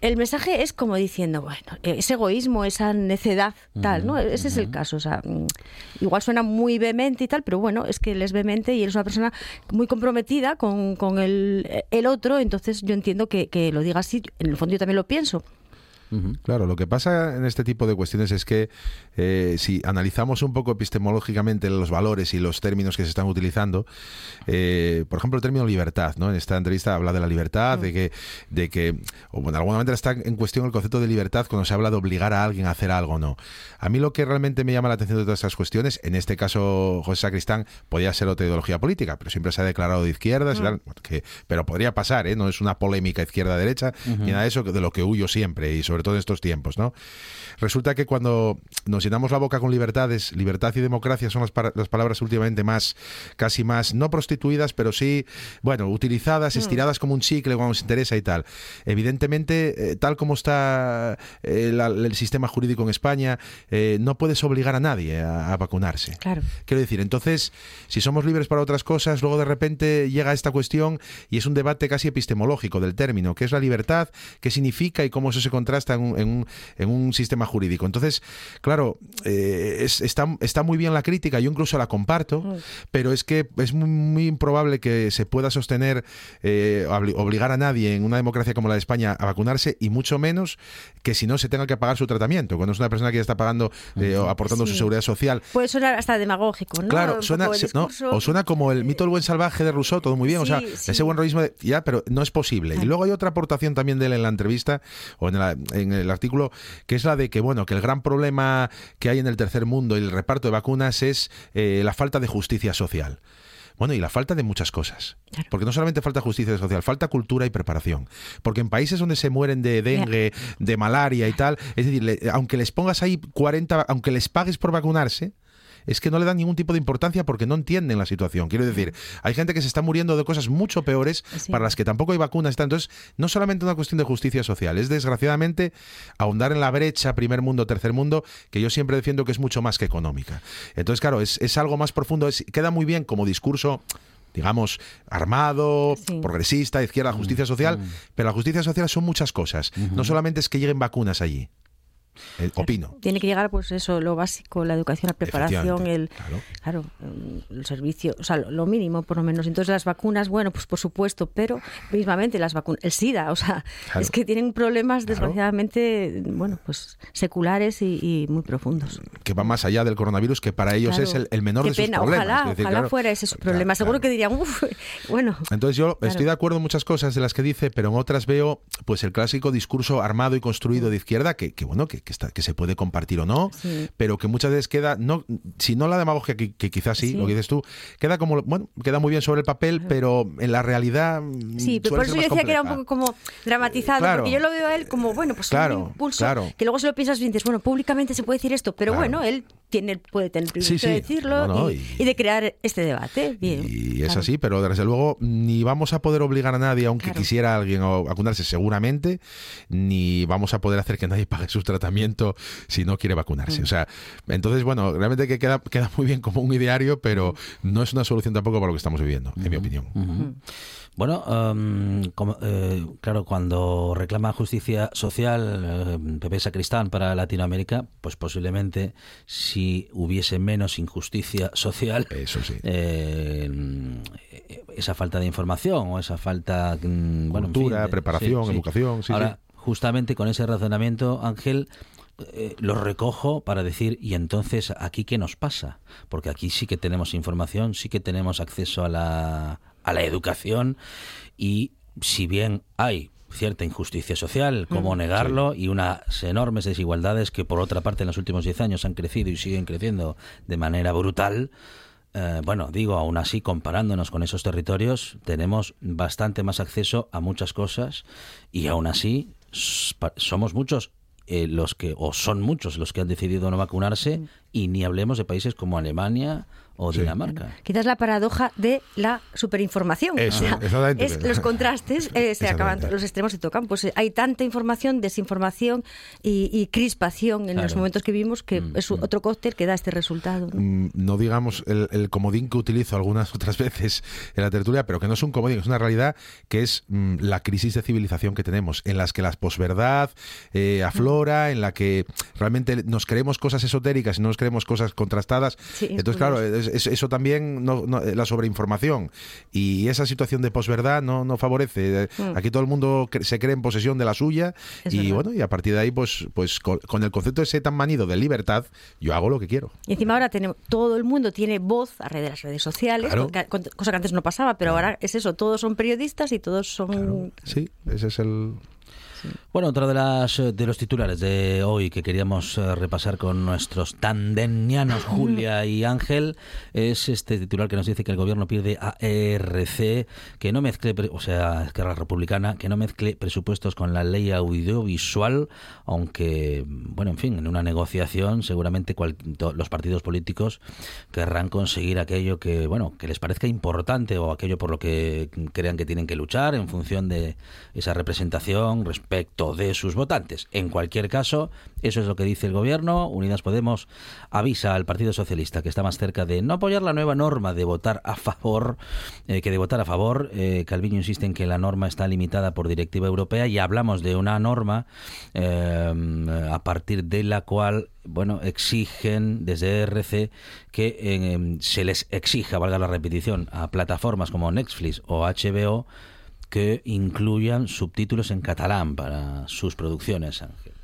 Speaker 9: el mensaje es como diciendo, bueno, ese egoísmo, esa necedad, tal, ¿no? Ese es el caso, o sea, mm, igual suena muy vehemente y tal, pero bueno, es que él es vehemente y él es una persona muy comprometida con, con el, el otro, entonces yo entiendo que, que lo diga así, en el fondo yo también lo pienso.
Speaker 5: Claro, lo que pasa en este tipo de cuestiones es que eh, si analizamos un poco epistemológicamente los valores y los términos que se están utilizando, eh, por ejemplo, el término libertad, ¿no? En esta entrevista habla de la libertad, de que, de que, o bueno, de alguna manera está en cuestión el concepto de libertad cuando se habla de obligar a alguien a hacer algo o no. A mí lo que realmente me llama la atención de todas estas cuestiones, en este caso José Sacristán podía ser otra ideología política, pero siempre se ha declarado de tal, que, pero podría pasar, ¿eh? No es una polémica izquierda-derecha, ni nada de eso, de lo que huyo siempre, y sobre todo en estos tiempos, ¿no? Resulta que cuando nos llenamos la boca con libertades, libertad y democracia son las, las palabras últimamente más, casi más, no prostituidas, pero sí, bueno, utilizadas,
Speaker 1: Mm.
Speaker 5: estiradas como un chicle cuando nos interesa y tal. Evidentemente, eh, tal como está eh, la- el sistema jurídico en España, eh, no puedes obligar a nadie a, a vacunarse.
Speaker 9: Claro.
Speaker 5: Quiero decir, entonces, si somos libres para otras cosas, luego de repente llega esta cuestión y es un debate casi epistemológico del término, qué es la libertad, qué significa y cómo eso se contrasta en un, en un- en un sistema jurídico. Entonces, claro, eh, es- está, está muy bien la crítica, yo incluso la comparto,
Speaker 9: Mm.
Speaker 5: pero es que es muy, muy improbable que se pueda sostener, eh, obli- obligar a nadie en una democracia como la de España a vacunarse y mucho menos que si no se tenga que pagar su tratamiento. Cuando es una persona que ya está pagando eh, o aportando su seguridad social,
Speaker 9: Puede sonar hasta demagógico, ¿no?
Speaker 5: Claro, suena, no, o suena como el mito del buen salvaje de Rousseau, todo muy bien, o sea,
Speaker 9: Sí,
Speaker 5: ese buen de- ya, pero no es posible. Y luego hay otra aportación también de él en la entrevista o en, la- en el artículo, que es la de que, bueno, que el gran problema que hay en el tercer mundo y el reparto de vacunas es eh, la falta de justicia social. Bueno, y la falta de muchas cosas. Porque no solamente falta justicia social, falta cultura y preparación. Porque en países donde se mueren de dengue, de malaria y tal, es decir, le- aunque les pongas ahí 40, aunque les pagues por vacunarse, es que no le dan ningún tipo de importancia porque no entienden la situación. Quiero decir, hay gente que se está muriendo de cosas mucho peores para las que tampoco hay vacunas. Entonces, no solamente una cuestión de justicia social, es desgraciadamente ahondar en la brecha primer mundo, tercer mundo, que yo siempre defiendo que es mucho más que económica. Entonces, claro, es, es algo más profundo, es- queda muy bien como discurso digamos, armado, progresista, izquierda, justicia social, pero la justicia social son muchas cosas. No solamente es que lleguen vacunas allí. Eh, opino.
Speaker 9: Tiene que llegar, pues eso, lo básico, la educación, la preparación, el, claro, el servicio, o sea, lo, mínimo por lo menos. Entonces las vacunas, bueno, pues por supuesto, pero mismamente las vacunas, el SIDA, o sea,
Speaker 5: Claro.
Speaker 9: es que tienen problemas desgraciadamente, bueno, pues seculares y, y muy profundos.
Speaker 5: que va más allá del coronavirus, que para ellos es el, el menor
Speaker 9: Qué
Speaker 5: de sus
Speaker 9: pena,
Speaker 5: problemas.
Speaker 9: ojalá,
Speaker 5: decir,
Speaker 9: ojalá fuera ese su problema. Seguro que dirían, uff, bueno.
Speaker 5: Entonces yo estoy de acuerdo en muchas cosas de las que dice, pero en otras veo pues el clásico discurso armado y construido de izquierda que, que, bueno que, que está, que se puede compartir o no,
Speaker 9: Sí.
Speaker 5: pero que muchas veces queda no si no la demagogia que, que quizás sí,
Speaker 9: Sí.
Speaker 5: lo que dices tú queda como bueno queda muy bien sobre el papel, pero en la realidad
Speaker 9: Sí, pero por eso yo decía que era un poco como dramatizado,
Speaker 5: Claro.
Speaker 9: porque yo lo veo a él como, bueno, pues
Speaker 5: Claro,
Speaker 9: un impulso,
Speaker 5: claro.
Speaker 9: que luego se lo piensas bien, dices, bueno, públicamente se puede decir esto, pero bueno, él tiene, puede tener el privilegio
Speaker 5: Sí,
Speaker 9: de decirlo y, de crear este debate. Bien.
Speaker 5: Y es
Speaker 9: claro.
Speaker 5: así, pero desde luego ni vamos a poder obligar a nadie, aunque quisiera alguien vacunarse seguramente, ni vamos a poder hacer que nadie pague su tratamiento si no quiere
Speaker 9: Mm.
Speaker 5: vacunarse. O sea, entonces, bueno, realmente que queda, queda muy bien como un ideario, pero no es una solución tampoco para lo que estamos viviendo, en mi opinión.
Speaker 1: Bueno, em, como, eh, claro, cuando reclama justicia social eh, Pepe Sacristán para Latinoamérica, pues posiblemente si hubiese menos injusticia social,
Speaker 5: Eso sí.
Speaker 1: eh, esa falta de información o esa falta, mm, bueno, en fin,
Speaker 5: Cultura, preparación, educación, sí,
Speaker 1: Ahora, justamente con ese razonamiento, Ángel, eh, lo recojo para decir, y entonces, ¿aquí qué nos pasa? Porque aquí sí que tenemos información, sí que tenemos acceso a la, a la educación, y si bien hay cierta injusticia social, ¿cómo
Speaker 10: Mm.
Speaker 1: negarlo? Y unas enormes desigualdades que, por otra parte, en los últimos 10 años han crecido y siguen creciendo de manera brutal. Eh, bueno, digo, aún así, comparándonos con esos territorios, tenemos bastante más acceso a muchas cosas y aún así somos muchos eh, los que, o son muchos los que han decidido no vacunarse y ni hablemos de países como Alemania o Dinamarca.
Speaker 9: Quizás la paradoja de la superinformación.
Speaker 1: Eso,
Speaker 9: O sea,
Speaker 1: exactamente.
Speaker 9: es los contrastes, eh, se acaban, los extremos se tocan. Pues eh, hay tanta información, desinformación y, y crispación en los momentos que vivimos que
Speaker 1: Mm,
Speaker 9: es otro cóctel que da este resultado. ¿no?
Speaker 5: Mm, no digamos el, el comodín que utilizo algunas otras veces en la tertulia, pero que no es un comodín, es una realidad que es mm, la crisis de civilización que tenemos, en las que la posverdad eh, aflora, en la que realmente nos creemos cosas esotéricas y no nos creemos cosas contrastadas.
Speaker 9: Sí, es
Speaker 5: Entonces, claro, es- es- eso también, no, no- la sobreinformación y esa situación de posverdad no, no favorece. Eh,
Speaker 9: Mm.
Speaker 5: Aquí todo el mundo se cree en posesión de la suya
Speaker 9: Es
Speaker 5: y
Speaker 9: verdad.
Speaker 5: bueno, y a partir de ahí, pues, pues con, con el concepto ese tan manido de libertad, yo hago lo que quiero.
Speaker 9: Y encima ahora tenemos, todo el mundo tiene voz a través de las redes sociales,
Speaker 5: Claro.
Speaker 9: cosa que- cosa que antes no pasaba, pero ahora es eso, todos son periodistas y todos son...
Speaker 5: Sí, ese es el...
Speaker 1: Bueno, otro de, las, eh, de los titulares de hoy que queríamos eh, repasar con nuestros tandenianos Julia y Ángel es este titular que nos dice que el gobierno pide a ERC que no mezcle, o sea, Esquerra Republicana, que no mezcle presupuestos con la ley audiovisual, aunque, bueno, en fin, en una negociación seguramente cual- los partidos políticos querrán conseguir aquello que, bueno, que les parezca importante o aquello por lo que crean que tienen que luchar en función de esa representación, res- respecto de sus votantes. En cualquier caso, eso es lo que dice el gobierno. Unidas Podemos avisa al Partido Socialista que está más cerca de no apoyar la nueva norma de votar a favor eh, que de votar a favor. Eh, Calviño insiste en que la norma está limitada por directiva europea y hablamos de una norma eh, a partir de la cual bueno, exigen desde RC que eh, se les exija, valga la repetición, a plataformas como Netflix o HBO que incluyan subtítulos en catalán para sus producciones, Ángel.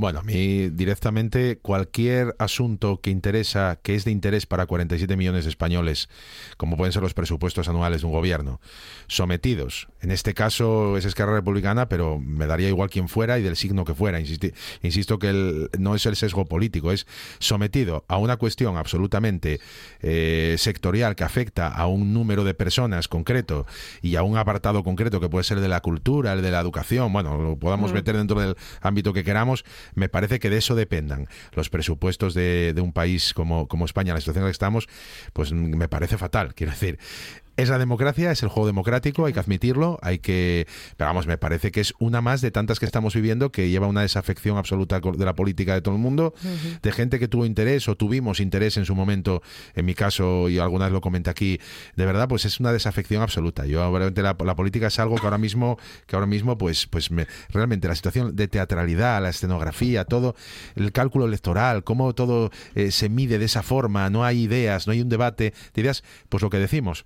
Speaker 5: Bueno, a mí directamente cualquier asunto que interesa, que es de interés para 47 millones de españoles, como pueden ser los presupuestos anuales de un gobierno, sometidos, en este caso es Esquerra Republicana, pero me daría igual quien fuera y del signo que fuera. Insisti- insisto que el- no es el sesgo político, es sometido a una cuestión absolutamente eh, sectorial que afecta a un número de personas concreto y a un apartado concreto que puede ser de la cultura, el de la educación, bueno, lo podamos
Speaker 10: Mm.
Speaker 5: meter dentro del ámbito que queramos, me parece que de eso dependan los presupuestos de, de un país como, como España, la situación en la que estamos, pues mm, me parece fatal. Quiero decir, es la democracia, es el juego democrático, hay que admitirlo, hay que... Pero vamos, me parece que es una más de tantas que estamos viviendo que lleva una desafección absoluta de la política de todo el mundo, de gente que tuvo interés o tuvimos interés en su momento, en mi caso, y alguna vez lo comenté aquí, de verdad, pues es una desafección absoluta. Yo realmente la, la política es algo que ahora mismo, que ahora mismo, pues, pues me- realmente la situación de teatralidad, la escenografía, todo, el cálculo electoral, cómo todo eh, se mide de esa forma, no hay ideas, no hay un debate de ideas, pues lo que decimos,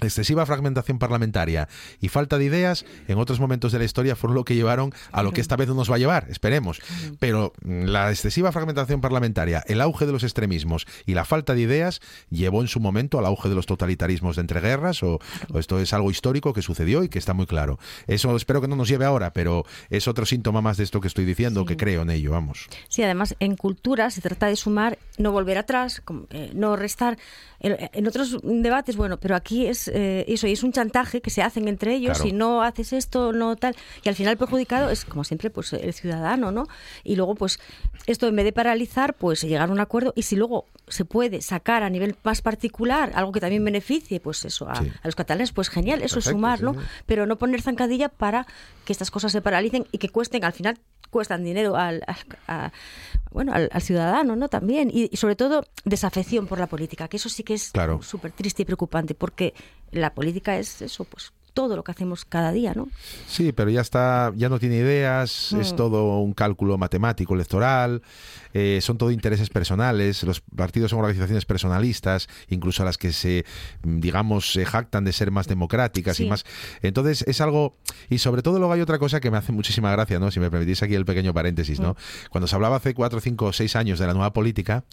Speaker 5: excesiva fragmentación parlamentaria y falta de ideas en otros momentos de la historia fueron lo que llevaron a lo que esta vez no nos va a llevar, esperemos. Pero mm, la excesiva fragmentación parlamentaria, el auge de los extremismos y la falta de ideas llevó en su momento al auge de los totalitarismos de entreguerras o, o esto es algo histórico que sucedió y que está muy claro. Eso espero que no nos lleve ahora, pero es otro síntoma más de esto que estoy diciendo, que creo en ello, vamos.
Speaker 9: Sí, además en cultura se trata de sumar, no volver atrás, eh, no restar. En otros debates, bueno, pero aquí es eh, eso, y es un chantaje que se hacen entre ellos,
Speaker 11: Claro.
Speaker 9: si no haces esto, no tal, y al final perjudicado es, como siempre, pues el ciudadano, ¿no? Y luego, pues, esto en vez de paralizar, pues llegar a un acuerdo, y si luego se puede sacar a nivel más particular algo que también beneficie, pues eso, a, a los catalanes, pues genial, eso es sumar,
Speaker 11: sí,
Speaker 9: ¿no?
Speaker 11: sí.
Speaker 9: Pero no poner zancadilla para que estas cosas se paralicen y que cuesten, al final cuestan dinero al, al- a- bueno, al, al ciudadano, ¿no? También. Y, y sobre todo, desafección por la política, que eso sí que es
Speaker 5: Claro.
Speaker 9: súper triste y preocupante, porque la política es eso, pues todo lo que hacemos cada día, ¿no?
Speaker 5: Sí, pero ya está, ya no tiene ideas, es
Speaker 9: Mm.
Speaker 5: todo un cálculo matemático electoral, eh, son todo intereses personales, los partidos son organizaciones personalistas, incluso las que se, mm, digamos, se jactan de ser más democráticas y más. Entonces es algo, y sobre todo luego hay otra cosa que me hace muchísima gracia, ¿no? Si me permitís aquí el pequeño paréntesis, ¿no? Cuando se hablaba hace cuatro, cinco seis años de la nueva política,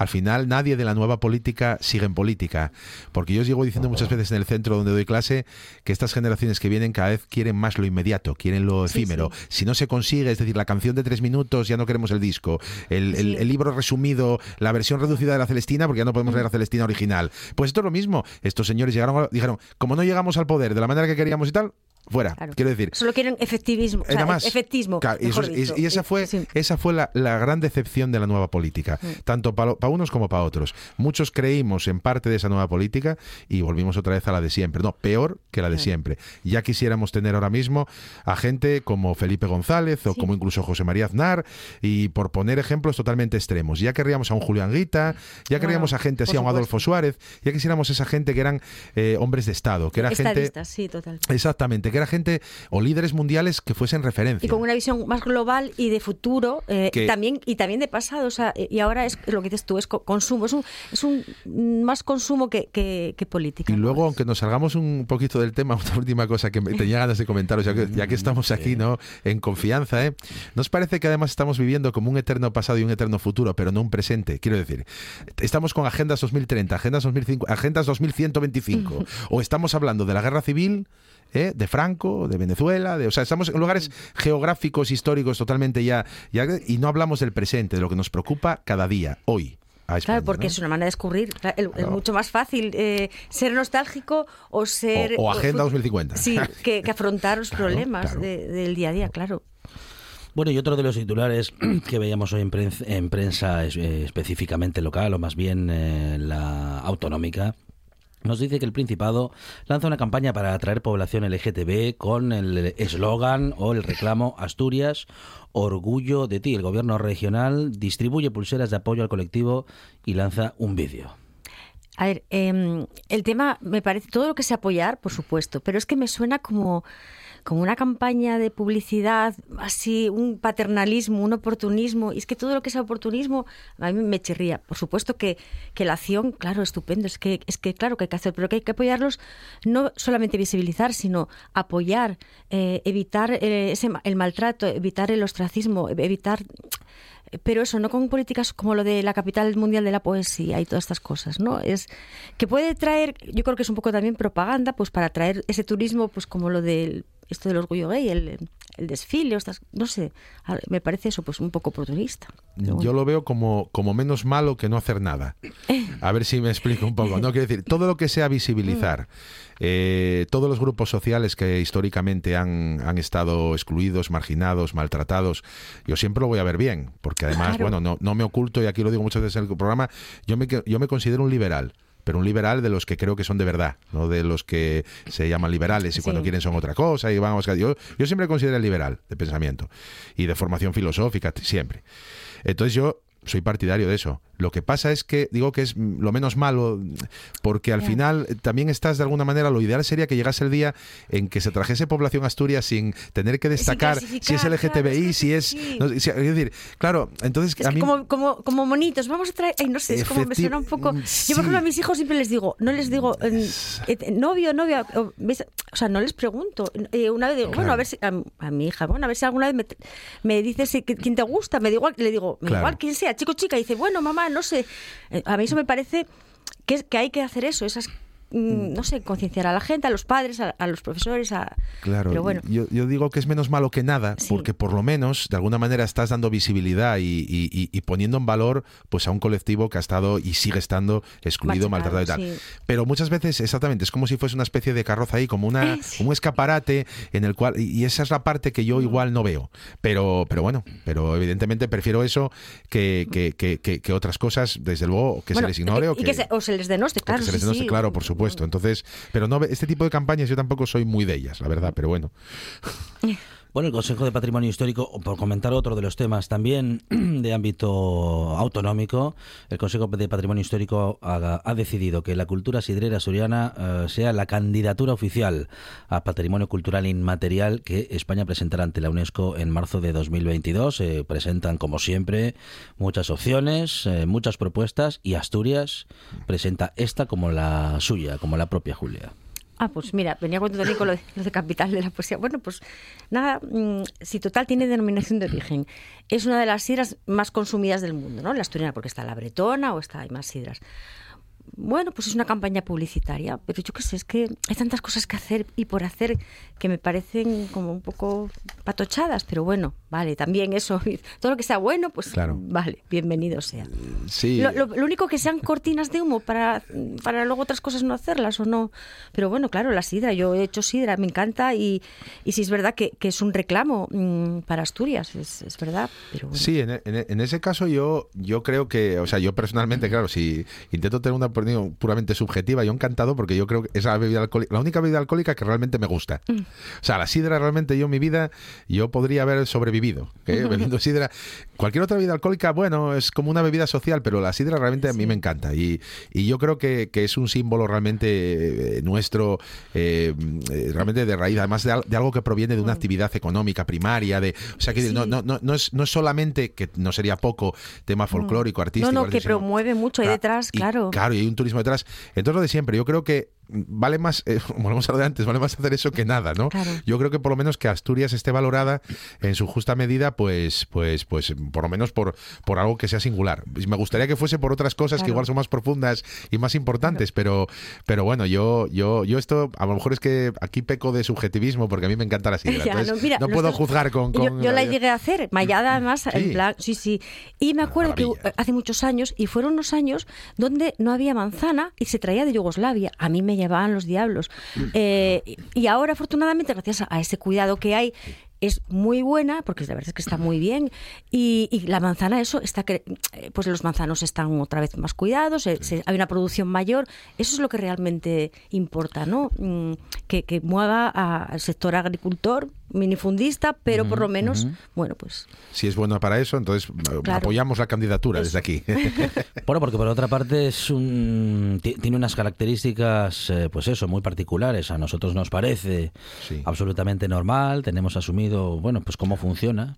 Speaker 5: al final nadie de la nueva política sigue en política. Porque yo os llevo diciendo muchas veces en el centro donde doy clase que estas generaciones que vienen cada vez quieren más lo inmediato, quieren lo
Speaker 11: Sí,
Speaker 5: efímero. Si no se consigue, es decir, la canción de tres minutos, ya no queremos el disco. El, el- el libro resumido, la versión reducida de la Celestina, porque ya no podemos leer la Celestina original. Pues esto es lo mismo. Estos señores llegaron, dijeron, como no llegamos al poder de la manera que queríamos y tal, fuera. Quiero decir,
Speaker 9: Solo quieren efectivismo, o sea,
Speaker 5: Nada más.
Speaker 9: efectismo.
Speaker 5: Claro, y, eso esa fue, esa fue la, la gran decepción de la nueva política, tanto para unos como para otros. Muchos creímos en parte de esa nueva política y volvimos otra vez a la de siempre. No, peor que la de siempre. Ya quisiéramos tener ahora mismo a gente como Felipe González o como incluso José María Aznar y por poner ejemplos totalmente extremos. Ya querríamos a un Julián Guita, ya querríamos a gente así, a un Adolfo Suárez, ya quisiéramos esa gente que eran eh, hombres de Estado, que era gente...
Speaker 9: Estadistas, sí, total.
Speaker 5: Exactamente, que era gente o líderes mundiales que fuesen referencia.
Speaker 9: Y con una visión más global y de futuro, eh,
Speaker 5: Que-
Speaker 9: también y también de pasado, o sea, y ahora es lo que dices tú, es co- consumo, es un, es un mm, más consumo que, que, que política.
Speaker 5: Y luego, aunque nos salgamos un poquito del tema, una última cosa que me tenía ganas de comentaros, ya que, ya que estamos aquí, ¿no? En confianza, ¿eh? ¿Nos parece que además estamos viviendo como un eterno pasado y un eterno futuro, pero no un presente? Quiero decir, estamos con agendas 2030, agendas 2005, agendas 2125, o estamos hablando de la guerra civil, ¿eh? de Franco, de Venezuela, de, o sea, estamos en lugares geográficos, históricos totalmente ya, ya, y no hablamos del presente, de lo que nos preocupa cada día, hoy. España,
Speaker 9: Claro, porque
Speaker 5: ¿no?
Speaker 9: es una manera de descubrir. Claro, el- Es mucho más fácil eh, ser nostálgico o ser.
Speaker 5: O- o Agenda
Speaker 9: fut-
Speaker 5: 2050.
Speaker 9: Sí, que, que afrontar los
Speaker 1: Claro,
Speaker 9: problemas
Speaker 1: claro.
Speaker 9: de- del día a día, claro.
Speaker 1: Bueno, y otro de los titulares que veíamos hoy en prensa, en prensa es- eh, específicamente local, o más bien eh, la autonómica, nos dice que el Principado lanza una campaña para atraer población LGTB con el eslogan o el reclamo Asturias, orgullo de ti. El gobierno regional distribuye pulseras de apoyo al colectivo y lanza un vídeo.
Speaker 9: A ver, em, el tema me parece todo lo que sea apoyar, por supuesto, pero es que me suena como como una campaña de publicidad, así un paternalismo, un oportunismo, y es que todo lo que sea oportunismo a mí me chirría. Por supuesto que, que la acción, claro, estupendo, es que, es que claro que hay que hacer, pero que hay que apoyarlos, no solamente visibilizar, sino apoyar, eh, evitar eh, ese, el maltrato, evitar el ostracismo, evitar pero eso, no con políticas como lo de la capital mundial de la poesía y todas estas cosas, ¿no? Es que puede traer, yo creo que es un poco también propaganda, pues para traer ese turismo, pues como lo del esto del orgullo gay, el, el desfile, estas, no sé, me parece eso pues un poco oportunista. Bueno.
Speaker 5: Yo lo veo como, como menos malo que no hacer nada. A ver si me explico un poco. No quiero decir, todo lo que sea visibilizar, eh, todos los grupos sociales que históricamente han, han estado excluidos, marginados, maltratados, yo siempre lo voy a ver bien, porque además,
Speaker 10: Claro.
Speaker 5: bueno, no, no me oculto, y aquí lo digo muchas veces en el programa, yo me, yo me considero un liberal. Pero un liberal de los que creo que son de verdad, no de los que se llaman liberales y cuando quieren son otra cosa y buscar. Yo, yo siempre considero liberal de pensamiento y de formación filosófica, siempre. Entonces yo soy partidario de eso. Lo que pasa es que digo que es lo menos malo porque al final eh, también estás de alguna manera, lo ideal sería que llegase el día en que se trajese población Asturias sin tener que destacar si es LGTBI, si es... no, si- es decir, claro, entonces
Speaker 9: Es
Speaker 5: a mí...
Speaker 9: como, como, como monitos, vamos a traer, ay, no sé, es como me suena un poco. Yo, por ejemplo, a mis hijos siempre les digo, no les digo, eh, novio, novia, o, sea, no les pregunto. Eh, una vez digo, bueno,
Speaker 5: Claro.
Speaker 9: a ver si, a, a mi hija, bueno, a ver si alguna vez me, me dice si, que- quién te gusta, me da igual, le digo, me da
Speaker 5: Claro.
Speaker 9: igual quién sea, chico, chica, y dice, bueno, mamá, no sé. Eh, A mí eso me parece que, que hay que hacer eso, esas, no sé, concienciar a la gente, a los padres, a, a los profesores, a...
Speaker 5: Claro,
Speaker 9: Pero bueno.
Speaker 5: yo, yo digo que es menos malo que nada, porque por lo menos de alguna manera estás dando visibilidad y, y- y- y poniendo en valor pues a un colectivo que ha estado y sigue estando excluido,
Speaker 10: Machacado,
Speaker 5: maltratado y tal.
Speaker 10: sí.
Speaker 5: Pero muchas veces, exactamente, es como si fuese una especie de carroza ahí, como una, un escaparate en el cual, y y esa es la parte que
Speaker 9: Mm.
Speaker 5: yo igual no veo. Pero, pero bueno, pero evidentemente prefiero eso que, que, que- que- otras cosas, desde luego, que
Speaker 9: Bueno,
Speaker 5: se les ignore o
Speaker 9: y que se, o se les denoste,
Speaker 5: o
Speaker 9: claro.
Speaker 5: que se les denoste, claro, por supuesto. Entonces, pero no este tipo de campañas yo tampoco soy muy de ellas, la verdad, pero bueno.
Speaker 1: Bueno, el Consejo de Patrimonio Histórico, por comentar otro de los temas también de ámbito autonómico, el Consejo de Patrimonio Histórico ha, decidido que la cultura sidrera asturiana eh, sea la candidatura oficial a Patrimonio Cultural Inmaterial que España presentará ante la UNESCO en marzo de 2022. Se presentan, como siempre, muchas opciones, eh, muchas propuestas y Asturias presenta esta como la suya, como la propia Julia.
Speaker 9: Ah, pues mira, venía cuando también con lo de, lo de capital de la poesía. Bueno, pues nada, mm, si total tiene denominación de origen, es una de las sidras más consumidas del mundo, ¿no? La asturiana, porque está la bretona o está, hay más sidras. Bueno, pues es una campaña publicitaria, pero yo qué sé, es que hay tantas cosas que hacer y por hacer que me parecen como un poco patochadas, pero bueno, vale, también eso, todo lo que sea bueno, pues
Speaker 5: Claro.
Speaker 9: vale, bienvenido sea.
Speaker 5: Sí.
Speaker 9: Lo, lo- lo único que sean cortinas de humo para, para luego otras cosas no hacerlas o no. Pero bueno, claro, la sidra, yo he hecho sidra, me encanta y, y sí es verdad que, que es un reclamo mm, para Asturias, es, es verdad. Pero bueno.
Speaker 5: Sí, en, en en ese caso yo, yo creo que, o sea, yo personalmente, claro, si intento tener una opinión puramente subjetiva, yo encantado porque yo creo que es la bebida alcohólica, la única bebida alcohólica que realmente me gusta.
Speaker 9: Mm.
Speaker 5: O sea, la sidra realmente yo en mi vida, yo podría haber sobrevivido, ¿eh? bebiendo sidra. Cualquier otra bebida alcohólica, bueno, es como una bebida social, pero la sidra realmente a mí me encanta. Y, y yo creo que, que es un símbolo realmente eh, nuestro, eh, eh, realmente de raíz, además de, al- de algo que proviene de una actividad económica primaria, de, o sea, que
Speaker 9: Mm. Sí.
Speaker 5: no, no, no, no es, no es solamente, que no sería poco, tema folclórico, artístico.
Speaker 9: no, no, que promueve mucho ahí detrás,
Speaker 5: y-
Speaker 9: claro.
Speaker 5: Claro, y hay un turismo detrás. Entonces lo de siempre, yo creo que vale más, eh, volvemos a lo de antes, vale más hacer eso que nada, ¿no?
Speaker 9: Claro.
Speaker 5: Yo creo que por lo menos que Asturias esté valorada en su justa medida, pues, pues, pues, por lo menos por, por algo que sea singular. Me gustaría que fuese por otras cosas que
Speaker 9: Claro.
Speaker 5: igual son más profundas y más importantes, pero, pero bueno, yo, yo, yo esto, a lo mejor es que aquí peco de subjetivismo porque a mí me encanta la sidra.
Speaker 9: Ya,
Speaker 5: entonces
Speaker 9: no, mira,
Speaker 5: no puedo
Speaker 9: nosotros-
Speaker 5: juzgar con,
Speaker 9: Yo,
Speaker 5: con
Speaker 9: yo la llegué a hacer, mallada además,
Speaker 5: Sí.
Speaker 9: en plan, sí, sí. Y me acuerdo que
Speaker 5: maravilla.
Speaker 9: hace muchos años, y fueron unos años donde no había manzana y se traía de Yugoslavia. A mí me llevaban los diablos. Eh, y ahora, afortunadamente, gracias a, ese cuidado que hay, es muy buena, porque la verdad es que está muy bien, y, y la manzana, eso, está que, eh, pues los manzanos están otra vez más cuidados, se- se- hay una producción mayor, eso es lo que realmente importa, ¿no? Mm, Que, que mueva al sector agricultor, minifundista, pero por lo menos, bueno, pues
Speaker 5: Si es bueno para eso, entonces eh,
Speaker 9: Claro.
Speaker 5: apoyamos la candidatura desde aquí.
Speaker 1: Bueno, porque por otra parte es un, ti- tiene unas características, eh, pues eso, muy particulares. A nosotros nos parece absolutamente normal, tenemos asumido, bueno, pues cómo funciona.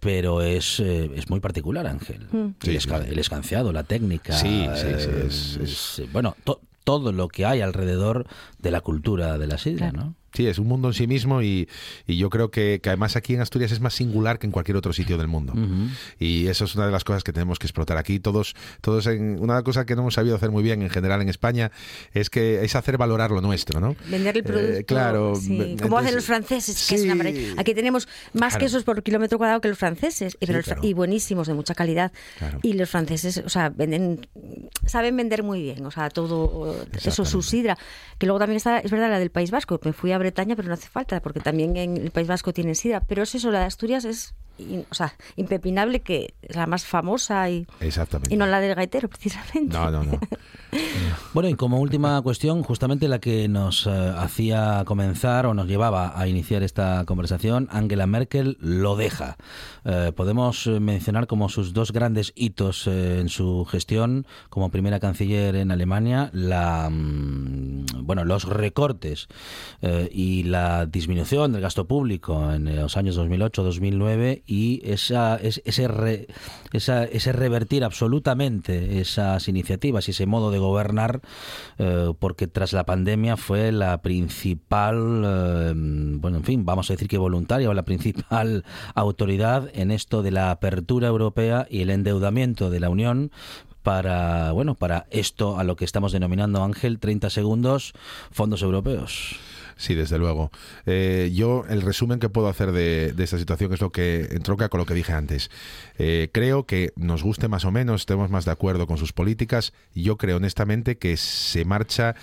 Speaker 1: Pero es, eh, es muy particular, Ángel.
Speaker 9: Mm.
Speaker 1: el, esca- el escanciado, la técnica.
Speaker 5: Sí, sí, sí, es-
Speaker 1: es- bueno, to- todo lo que hay alrededor de la cultura de la sidra, ¿no?
Speaker 5: Sí, es un mundo en sí mismo y, y yo creo que, que además aquí en Asturias es más singular que en cualquier otro sitio del mundo. Y eso es una de las cosas que tenemos que explotar aquí. Todos, todos en, una cosa que no hemos sabido hacer muy bien en general en España es que es hacer valorar lo nuestro, ¿no?
Speaker 9: vender el
Speaker 5: Eh,
Speaker 9: producto.
Speaker 5: claro,
Speaker 9: sí.
Speaker 5: entonces-
Speaker 9: como hacen los franceses, que es una maravilla. Aquí tenemos más
Speaker 5: Claro.
Speaker 9: quesos por kilómetro cuadrado que los franceses, y, pero los-
Speaker 5: claro.
Speaker 9: y buenísimos, de mucha calidad.
Speaker 5: Claro.
Speaker 9: Y los franceses, o sea, venden, saben vender muy bien, o sea, todo eso, su sidra. Que luego también está, es verdad, la del País Vasco. Me fui a Bretaña, pero no hace falta, porque también en el País Vasco tienen sidra. Pero es eso, la de Asturias es, in- o sea, impepinable, que es la más famosa y,
Speaker 5: Exactamente.
Speaker 9: y no la del gaitero, precisamente.
Speaker 5: No, no, no.
Speaker 1: Bueno, y como última cuestión, justamente la que nos eh, hacía comenzar o nos llevaba a iniciar esta conversación, Angela Merkel lo deja. Eh, podemos eh, mencionar como sus dos grandes hitos eh, en su gestión como primera canciller en Alemania, la, mm, bueno, los recortes eh, y la disminución del gasto público en los años 2008-2009 y esa, es- ese, ese revertir absolutamente esas iniciativas y ese modo de gobernar, eh, porque tras la pandemia fue la principal, eh, bueno, en fin, vamos a decir que voluntaria o la principal autoridad en esto de la apertura europea y el endeudamiento de la Unión para, bueno, para esto a lo que estamos denominando, Ángel, 30 segundos, fondos europeos.
Speaker 5: Sí, desde luego. Eh, yo el resumen que puedo hacer de, esta situación es lo que entronca con lo que dije antes. Eh, creo que nos guste más o menos, estemos más de acuerdo con sus políticas. Yo creo honestamente que se marcha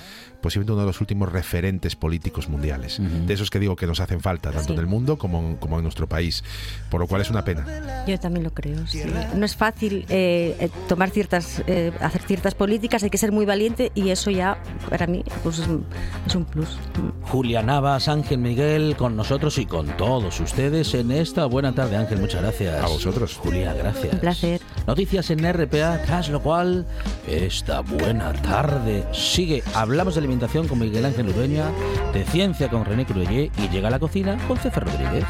Speaker 5: posiblemente uno de los últimos referentes políticos mundiales. De esos que digo que nos hacen falta, tanto
Speaker 9: Sí.
Speaker 5: en el mundo como en, como en nuestro país. Por lo cual es una pena.
Speaker 9: Yo también lo creo. sí. No es fácil eh, eh, tomar ciertas, eh, hacer ciertas políticas, hay que ser muy valiente y eso ya para mí pues, es, un, es un plus.
Speaker 1: Julia Navas, Ángel Miguel, con nosotros y con todos ustedes en esta buena tarde. Ángel, muchas gracias.
Speaker 5: A vosotros.
Speaker 1: Julia, gracias.
Speaker 9: Un placer.
Speaker 1: Noticias en RPA, tras lo cual, esta buena tarde sigue. Hablamos de con Miguel Ángel Ureña, de ciencia con René Cruelle y llega a la cocina con Cefer Rodríguez.